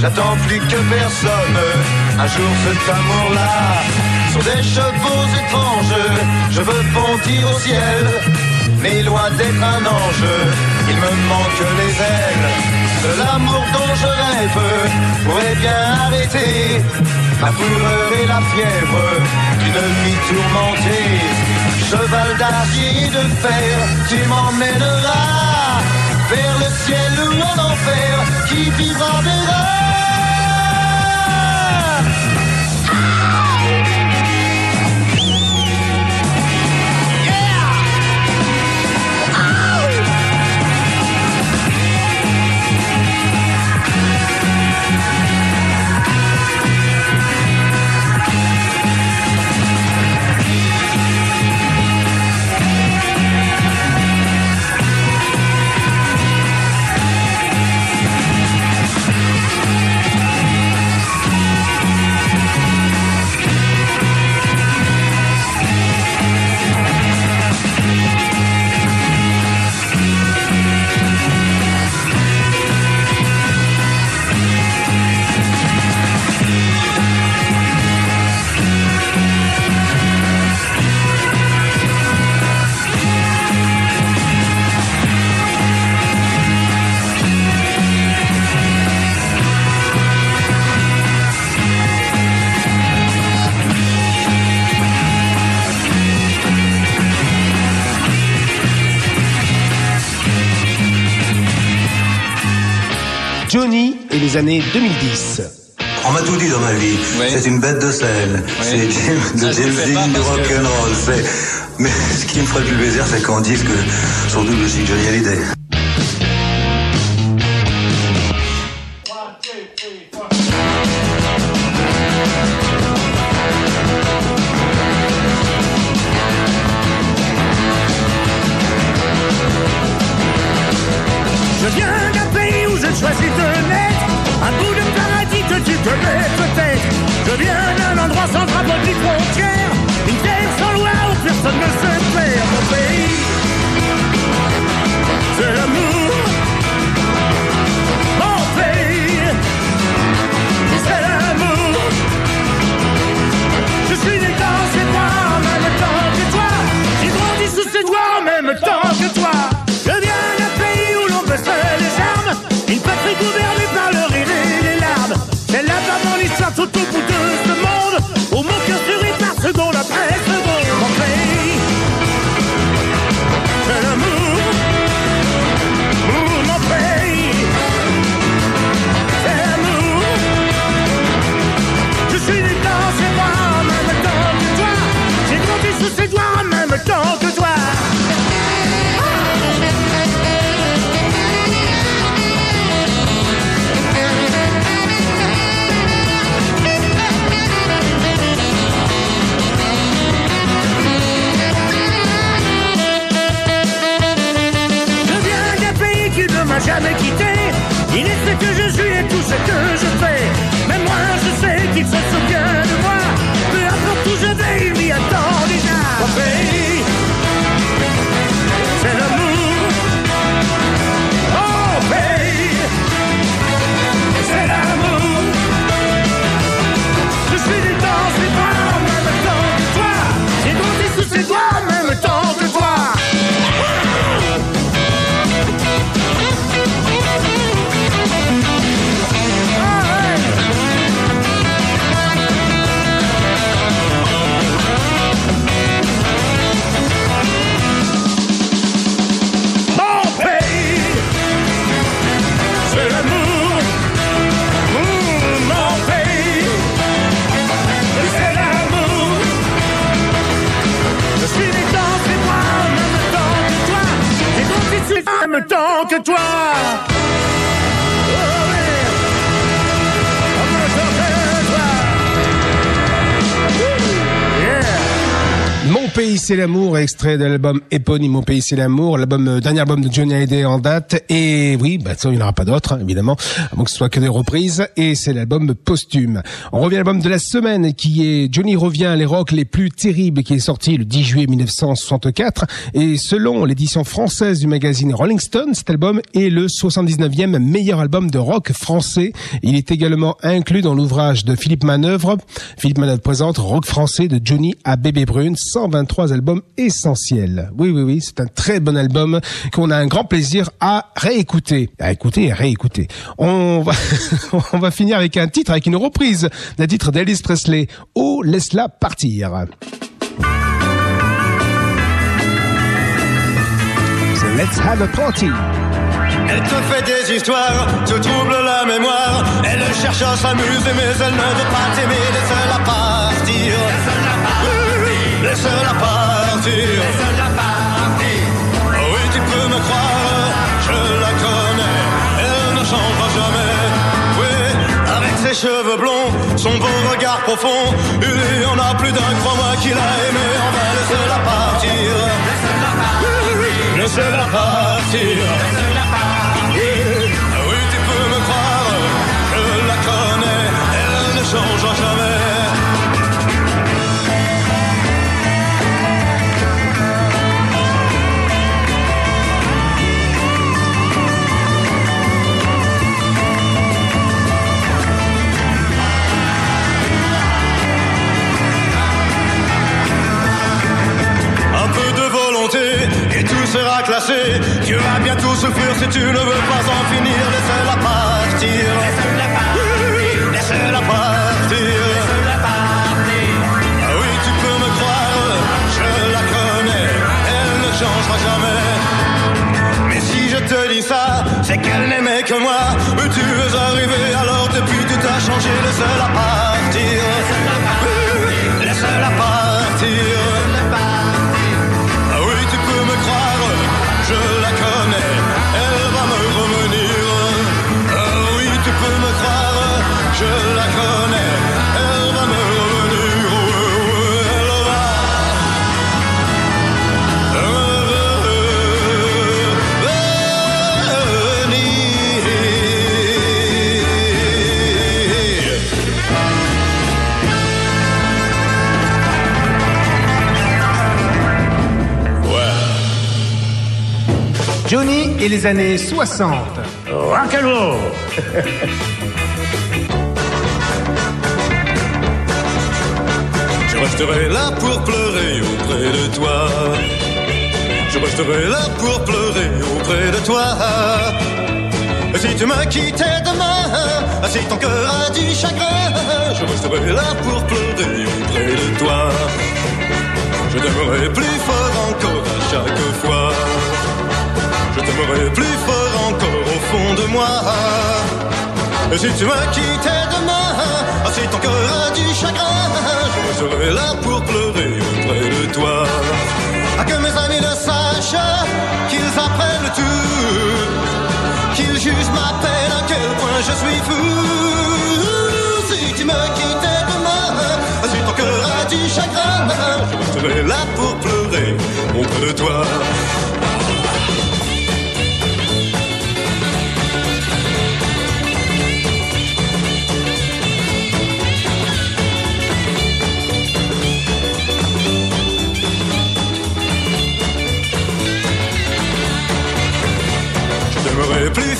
A: J'attends plus que personne, un jour cet amour-là. Sur des chevaux étranges, je veux bondir au ciel. Mais loin d'être un ange, il me manque les ailes. L'amour dont je rêve pourrait bien arrêter la fureur et la fièvre d'une vie tourmentée. Cheval d'acier et de fer, tu m'emmèneras vers le ciel ou en enfer, qui vivra verra.
B: Johnny et les années 2010.
Q: On m'a tout dit dans ma vie. C'est une bête de scène. C'est Jim, de James Dean du rock'n'roll. C'est- Mais ce qui me ferait le plus plaisir, c'est qu'on dise que son double c'est Johnny Hallyday.
E: choisis de naître, un bout de paradis que tu connais peut-être. Je viens d'un endroit sans drapeau ni frontière, une terre sans loi où personne ne se perd. Mon pays, c'est l'amour. Mon pays, c'est l'amour. Je suis né dans ces doigts en même temps que toi, j'ai grandi sous ces doigts en même temps. gouverné par le rire et les larmes. Elle a pas mon histoire, tout pour te je suis et tout ce que je fais. Mais moi, je sais qu'il se même temps que toi.
B: Pays c'est l'amour, extrait de l'album éponyme Mon pays c'est l'amour, l'album euh, dernier album de Johnny Hallyday en date. Et oui, bah ça il n'y en aura pas d'autres hein, évidemment, à moins que ce soit que des reprises. Et c'est l'album posthume. On revient à l'album de la semaine qui est Johnny revient les rocks les plus terribles, qui est sorti le 10 juillet 1964. Et selon l'édition française du magazine Rolling Stone, cet album est le 79e meilleur album de rock français. Il est également inclus dans l'ouvrage de Philippe Manœuvre. Philippe Manœuvre présente Rock français de Johnny à Bébé Brune, 123 albums essentiels. Oui, oui, oui, c'est un très bon album qu'on a un grand plaisir à réécouter. À écouter et à réécouter. On va, on va finir avec un titre, avec une reprise d'un titre d'Elvis Presley. Oh, laisse-la partir. C'est Let's Have a Party.
A: Elle te fait des histoires, te trouble la mémoire. Elle cherche à s'amuser, mais elle ne veut pas t'aimer. Laisse-la partir. Laisse-la partir. Oh oui, tu peux me croire, je la connais. Elle ne changera jamais. Oui, avec ses cheveux blonds, son beau regard profond. Il y en a plus d'un, crois-moi, qu'il a aimé. On va laisser-la partir. Laisse-la partir. Ah Oui, tu peux me croire, je la connais, elle ne changera jamais. Tu vas bientôt souffrir si tu ne veux pas en finir. Laisse-la partir. Laisse-la partir. Ah oui, tu peux me croire, je la connais. Elle ne changera jamais. Mais si je te dis ça, c'est qu'elle n'aimait que moi. Mais tu es arrivé alors depuis tout a changé. Laisse-la partir.
R: Et les années 60.
E: Rock'n'roll.
A: Je resterai là pour pleurer auprès de toi. Je resterai là pour pleurer auprès de toi. Si tu me quittais demain, si ton cœur a du chagrin, je resterai là pour pleurer auprès de toi. Je t'aimerai plus fort encore à chaque fois. Plus fort encore au fond de moi. Si tu me quittais demain, si ton cœur a du chagrin, je serai là pour pleurer auprès de toi. À que mes amis le sachent, qu'ils apprennent tout, qu'ils jugent ma peine, à quel point je suis fou. Si tu me quittais demain, si ton cœur a du chagrin, je serai là pour pleurer auprès de toi.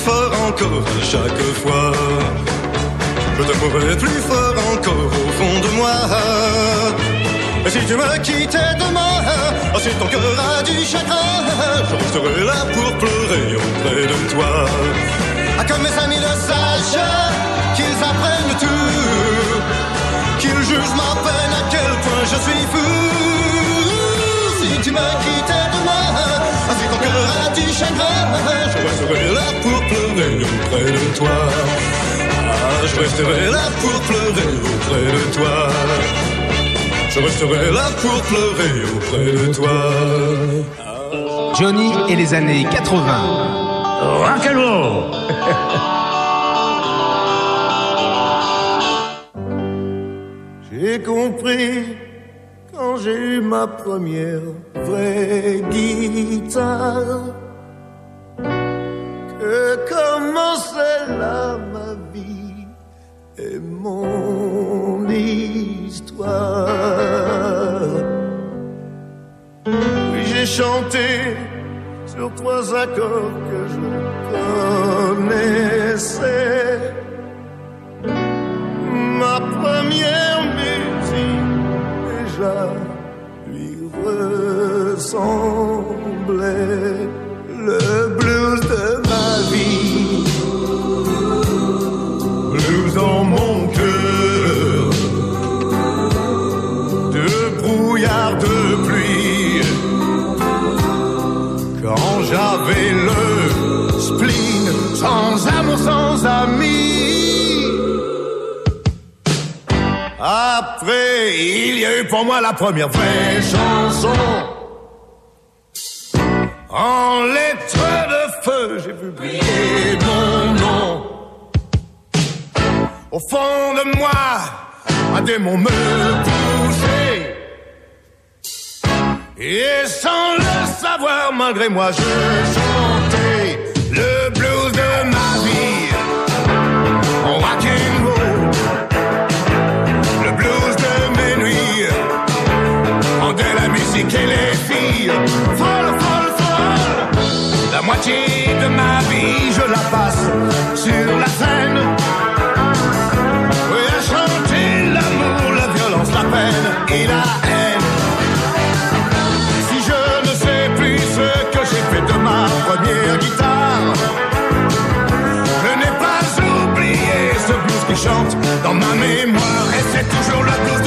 A: Fort encore à chaque fois. Je t'aimerai plus fort encore au fond de moi. Et si tu me quittais demain, si ton cœur a du chagrin, je resterai là pour pleurer auprès de toi. Ah, comme mes amis le sachent, qu'ils apprennent tout, qu'ils jugent ma peine à quel point je suis fou. Si tu me quittais pleurer auprès de toi. Ah, je resterai là pour pleurer auprès de toi. Je resterai là pour pleurer auprès de toi.
B: Johnny et les années 80.
S: Rock'n'roll
T: J'ai compris quand j'ai eu ma première vraie guitare Chanté sur trois accords que je connaissais. Ma première musique déjà lui ressemblait
A: il y a eu pour moi la première vraie chanson. En lettres de feu, j'ai vu briller mon nom. Au fond de moi, un démon me poussait. Et sans le savoir, malgré moi, je chantais le blues de ma moitié de ma vie, je la passe sur la scène. Oui, à chanter l'amour, la violence, la peine et la haine. Si je ne sais plus ce que j'ai fait de ma première guitare, je n'ai pas oublié ce blues qui chante dans ma mémoire et c'est toujours le blues de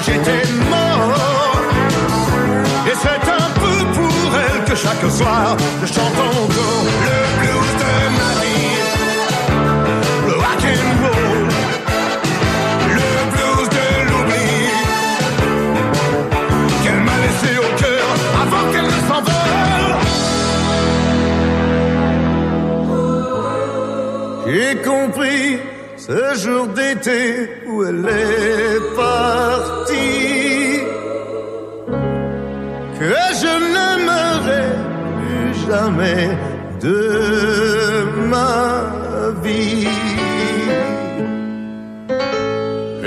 A: j'étais mort. Et c'est un peu pour elle que chaque soir je chante encore le blues de ma vie. Le rock and roll, le blues de l'oubli qu'elle m'a laissé au cœur avant qu'elle ne s'envole.
T: J'ai compris ce jour d'été où elle est partie jamais de ma vie.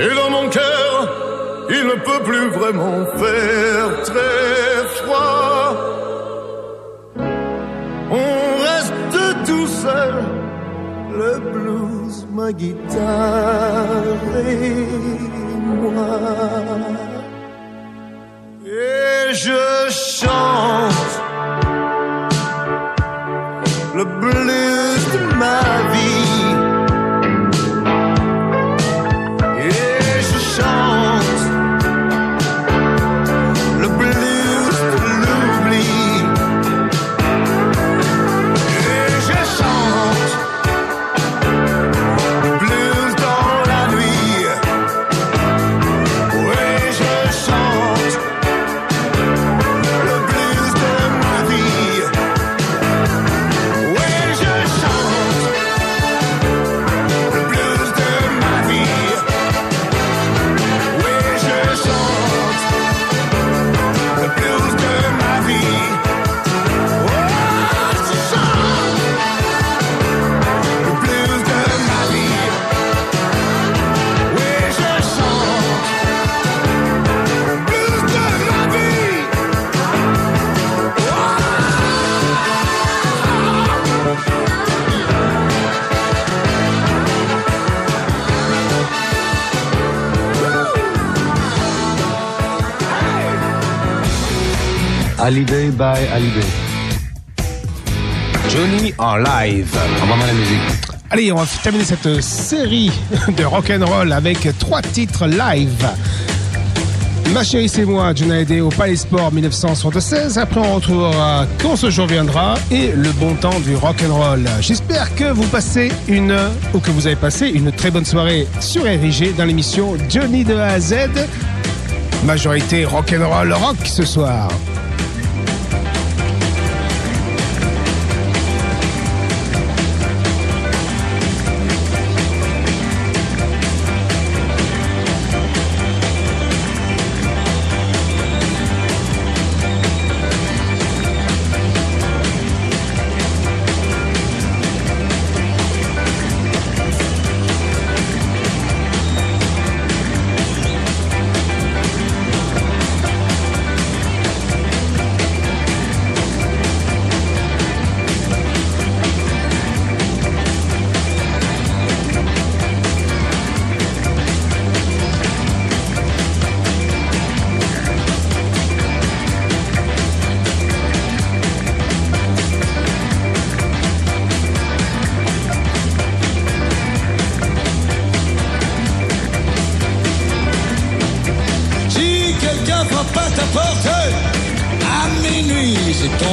A: Et dans mon cœur, il ne peut plus vraiment faire très froid.
T: On reste tout seul, le blues, ma guitare et moi.
A: Et je chante
T: le
C: Hallyday by Hallyday.
B: Johnny en live.
C: Envoie-moi la musique.
B: Allez, on va terminer cette série de rock'n'roll avec trois titres live. Ma chérie, c'est moi, John Hallyday au Palais Sport 1976. Après, on retrouvera Quand ce jour viendra et le bon temps du rock'n'roll. J'espère que vous passez une, ou que vous avez passé une très bonne soirée sur RIG dans l'émission Johnny de A à Z. Majorité rock'n'roll rock ce soir.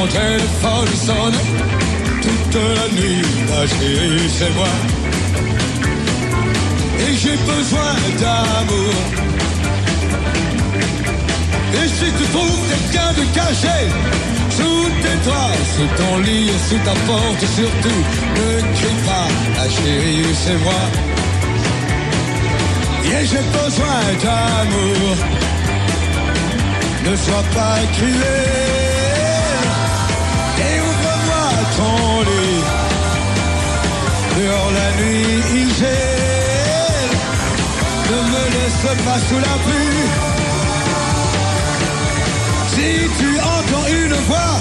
G: Ton téléphone sonne toute la nuit, chérie, c'est moi. Et j'ai besoin d'amour. Et si tu trouves quelqu'un de caché sous tes toits, sous ton lit sous ta porte, surtout ne crie pas, ma chérie, c'est moi. Et j'ai besoin d'amour. Ne sois pas cruel Dehors la nuit il gèle. Ne me laisse pas sous la pluie. Si tu entends une voix,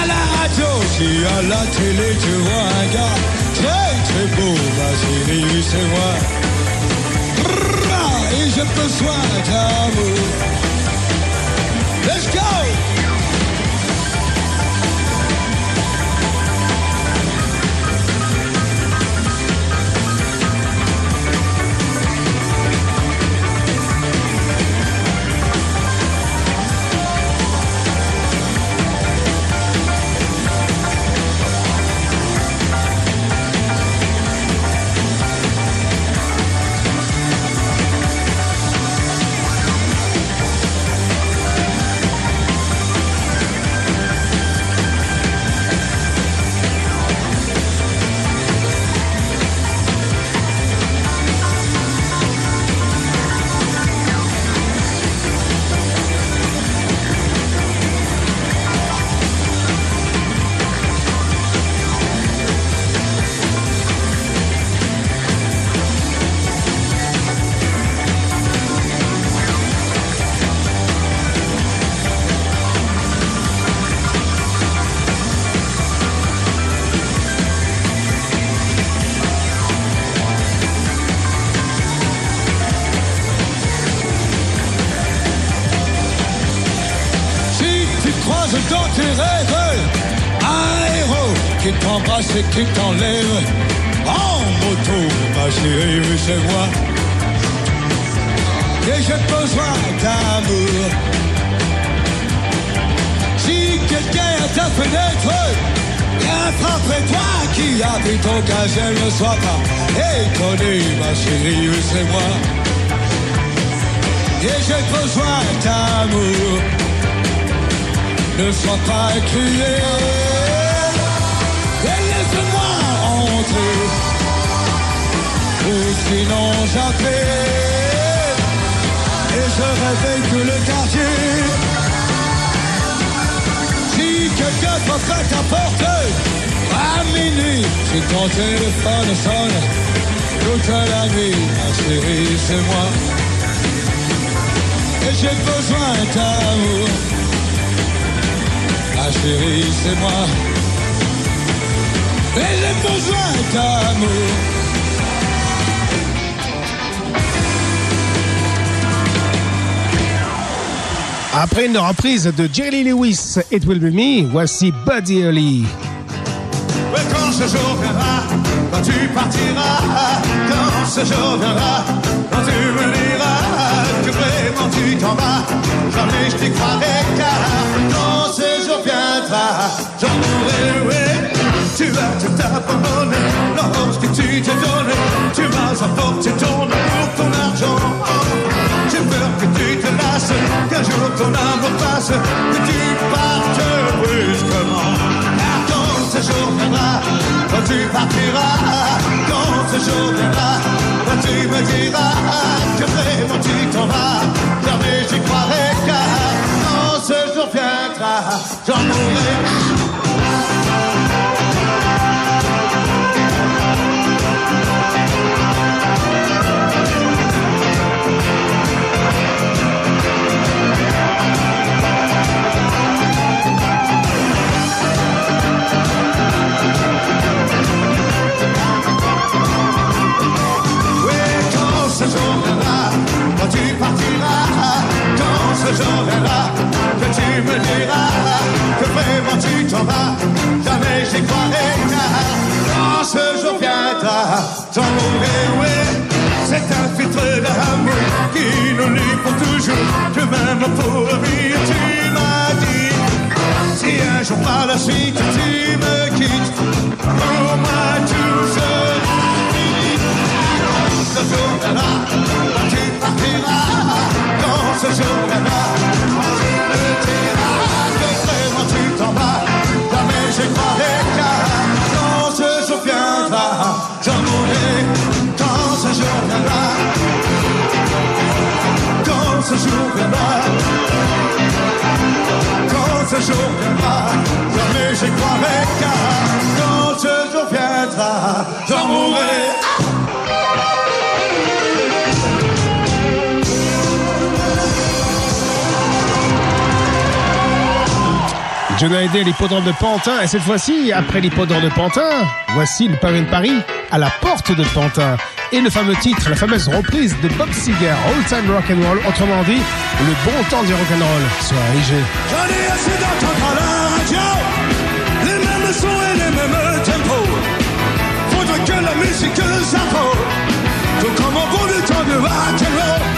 G: à la radio, si à la télé tu vois un gars très très beau, chérie, c'est moi. Et j'ai besoin d'amour. Let's go! T'embrasse et qui t'enlève en moto, ma chérie, c'est moi. Et j'ai besoin d'amour. Si quelqu'un à ta fenêtre vient frapper toi qui habite au gazelle, ne sois pas étonné, ma chérie, c'est moi. Et j'ai besoin d'amour. Ne sois pas cruel entrer Ou sinon j'appelle Et je réveille tout le quartier. Si quelqu'un frappe à ta porte À minuit Si ton téléphone sonne Toute la nuit Ma chérie c'est moi. Et j'ai besoin d'amour Ma chérie, c'est moi. Et j'ai besoin d'amour.
B: Après une reprise de Jerry Lewis, It Will Be Me, voici Buddy Holly.
G: Quand ce jour viendra, quand tu partiras, quand ce jour viendra, quand tu me diras que vraiment tu t'en vas, jamais je t'y croirai car quand ce jour viendra, j'en mourrai, ouais. Tu vas tout abandonner lorsque tu t'es donné, tu vas apporter ton amour, ton argent. J'ai peur que tu te lasses, qu'un jour ton amour passe, que tu partes brusquement. Quand ce jour viendra, quand tu partiras, quand ce jour viendra, quand tu me diras que vraiment tu t'en vas, jamais j'y croirai car quand ce jour viendra, j'en mourrai. Ce jour viendra, que tu me diras que vraiment tu t'en vas, jamais j'y croirai car quand ce jour viendra, j'en mourrai, oui. C'est un filtre d'amour qui nous lie pour toujours, que même pour vivre, tu m'as dit. Si un jour par la suite tu me quittes, pour moi tout ce jour viendra, quand tu partiras, quand ce jour viendra, quand tu me diras que vraiment tu t'en vas, jamais je croirai car quand ce jour viendra, j'en mourrai. Quand ce jour viendra, quand ce jour viendra. Quand ce jour viendra, jamais j'y croirai car quand ce jour viendra, j'en mourrai.
B: John Hallyday, l'hippodrome de Pantin. Et cette fois-ci, après l'hippodrome de Pantin, voici le pavé de Paris à la porte de Pantin. Et le fameux titre, la fameuse reprise de Bob Seger, All Time Rock and Roll, autrement dit, le bon temps du rock and roll sur RIG.
G: J'en ai assez d'entendre à la radio les mêmes sons et les mêmes tempos. Faudrait que la musique s'affole, tout comme en bon temps de rock and roll?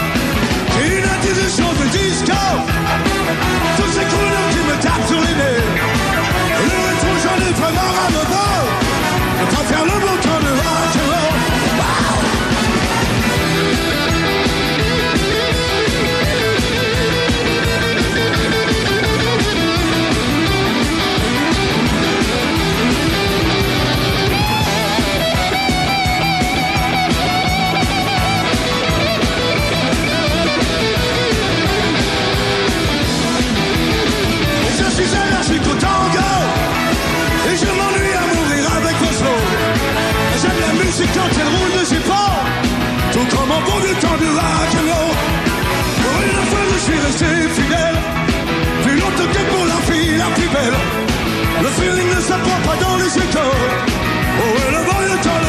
G: En bon vieux temps du une fois je fidèle Plus longtemps que pour la fille la plus belle Le feeling ne s'apprend pas dans les écoles Oh et le bon temps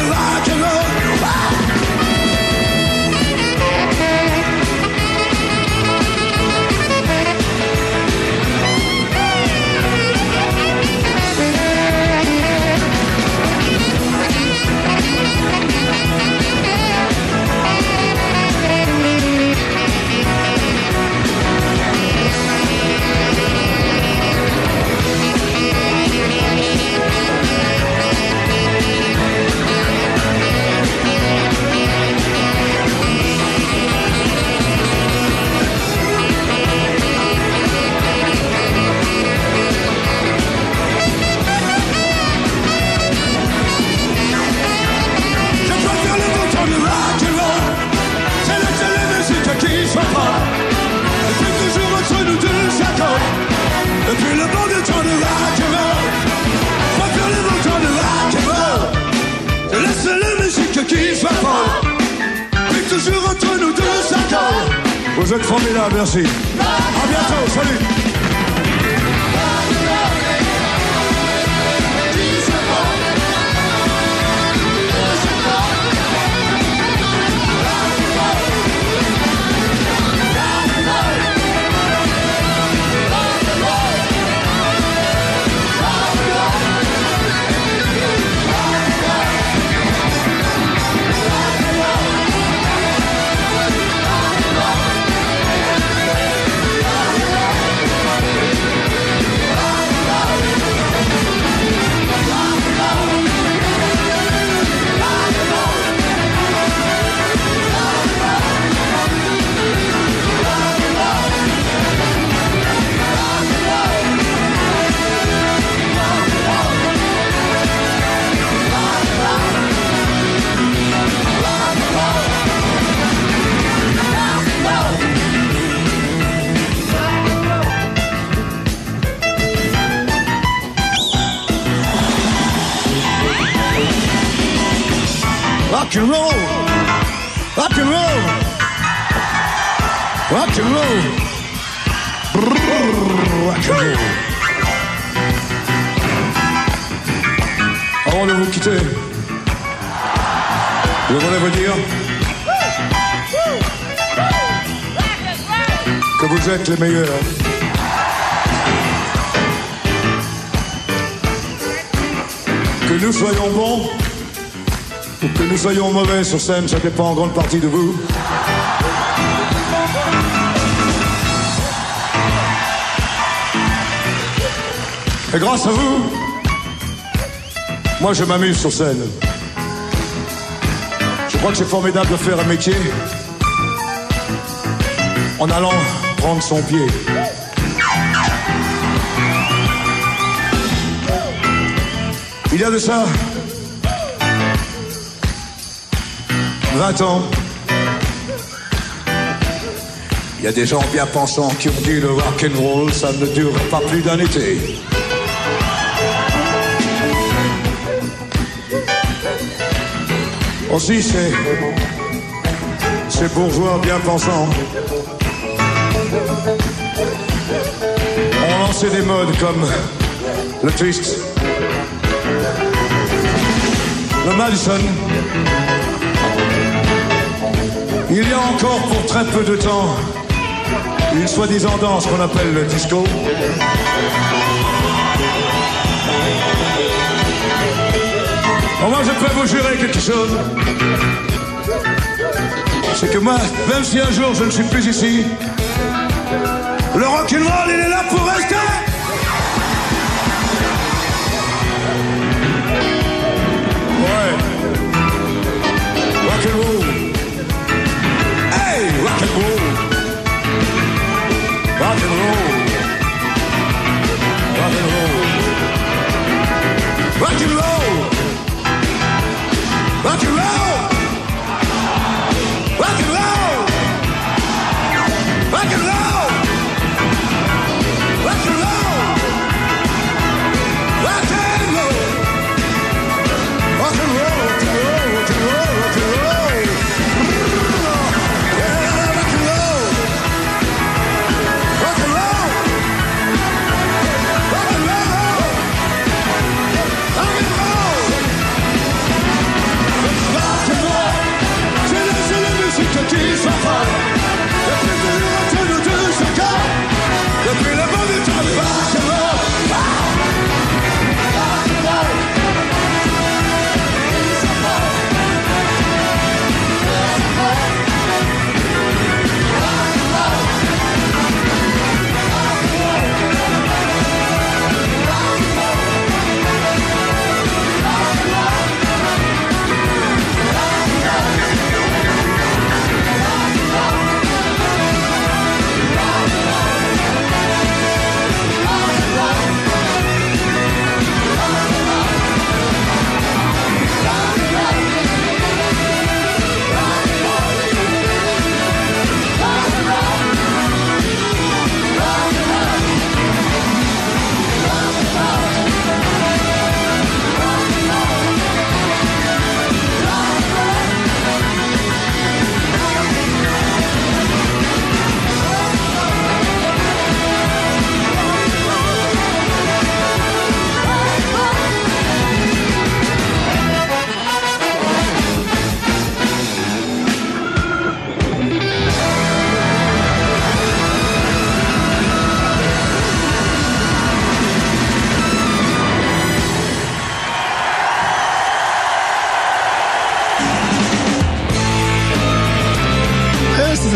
G: sur scène, ça dépend en grande partie de vous. Et grâce à vous, moi je m'amuse sur scène. Je crois que c'est formidable de faire un métier en allant prendre son pied. Il y a de ça 20 ans. Il y a des gens bien pensants qui ont dit le rock and roll, ça ne dure pas plus d'un été. Aussi, c'est ces bourgeois bien pensants ont lancé des modes comme le twist, le Madison. Encore pour très peu de temps une soi-disant danse qu'on appelle le disco. Bon, moi, je peux vous jurer quelque chose. C'est que moi, même si un jour je ne suis plus ici, le rock'n'roll, il est là pour rester. Rock and roll! Rock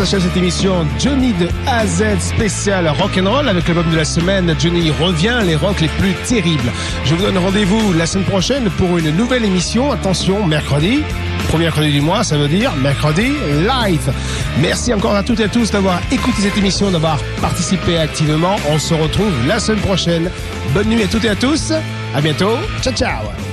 B: s'achève cette émission Johnny de A à Z spécial rock'n'roll avec l'album de la semaine. Johnny revient, les rocks les plus terribles. Je vous donne rendez-vous la semaine prochaine pour une nouvelle émission. Attention, mercredi. Premier mercredi du mois, ça veut dire mercredi live. Merci encore à toutes et à tous d'avoir écouté cette émission, d'avoir participé activement. On se retrouve la semaine prochaine. Bonne nuit à toutes et à tous. À bientôt. Ciao, ciao.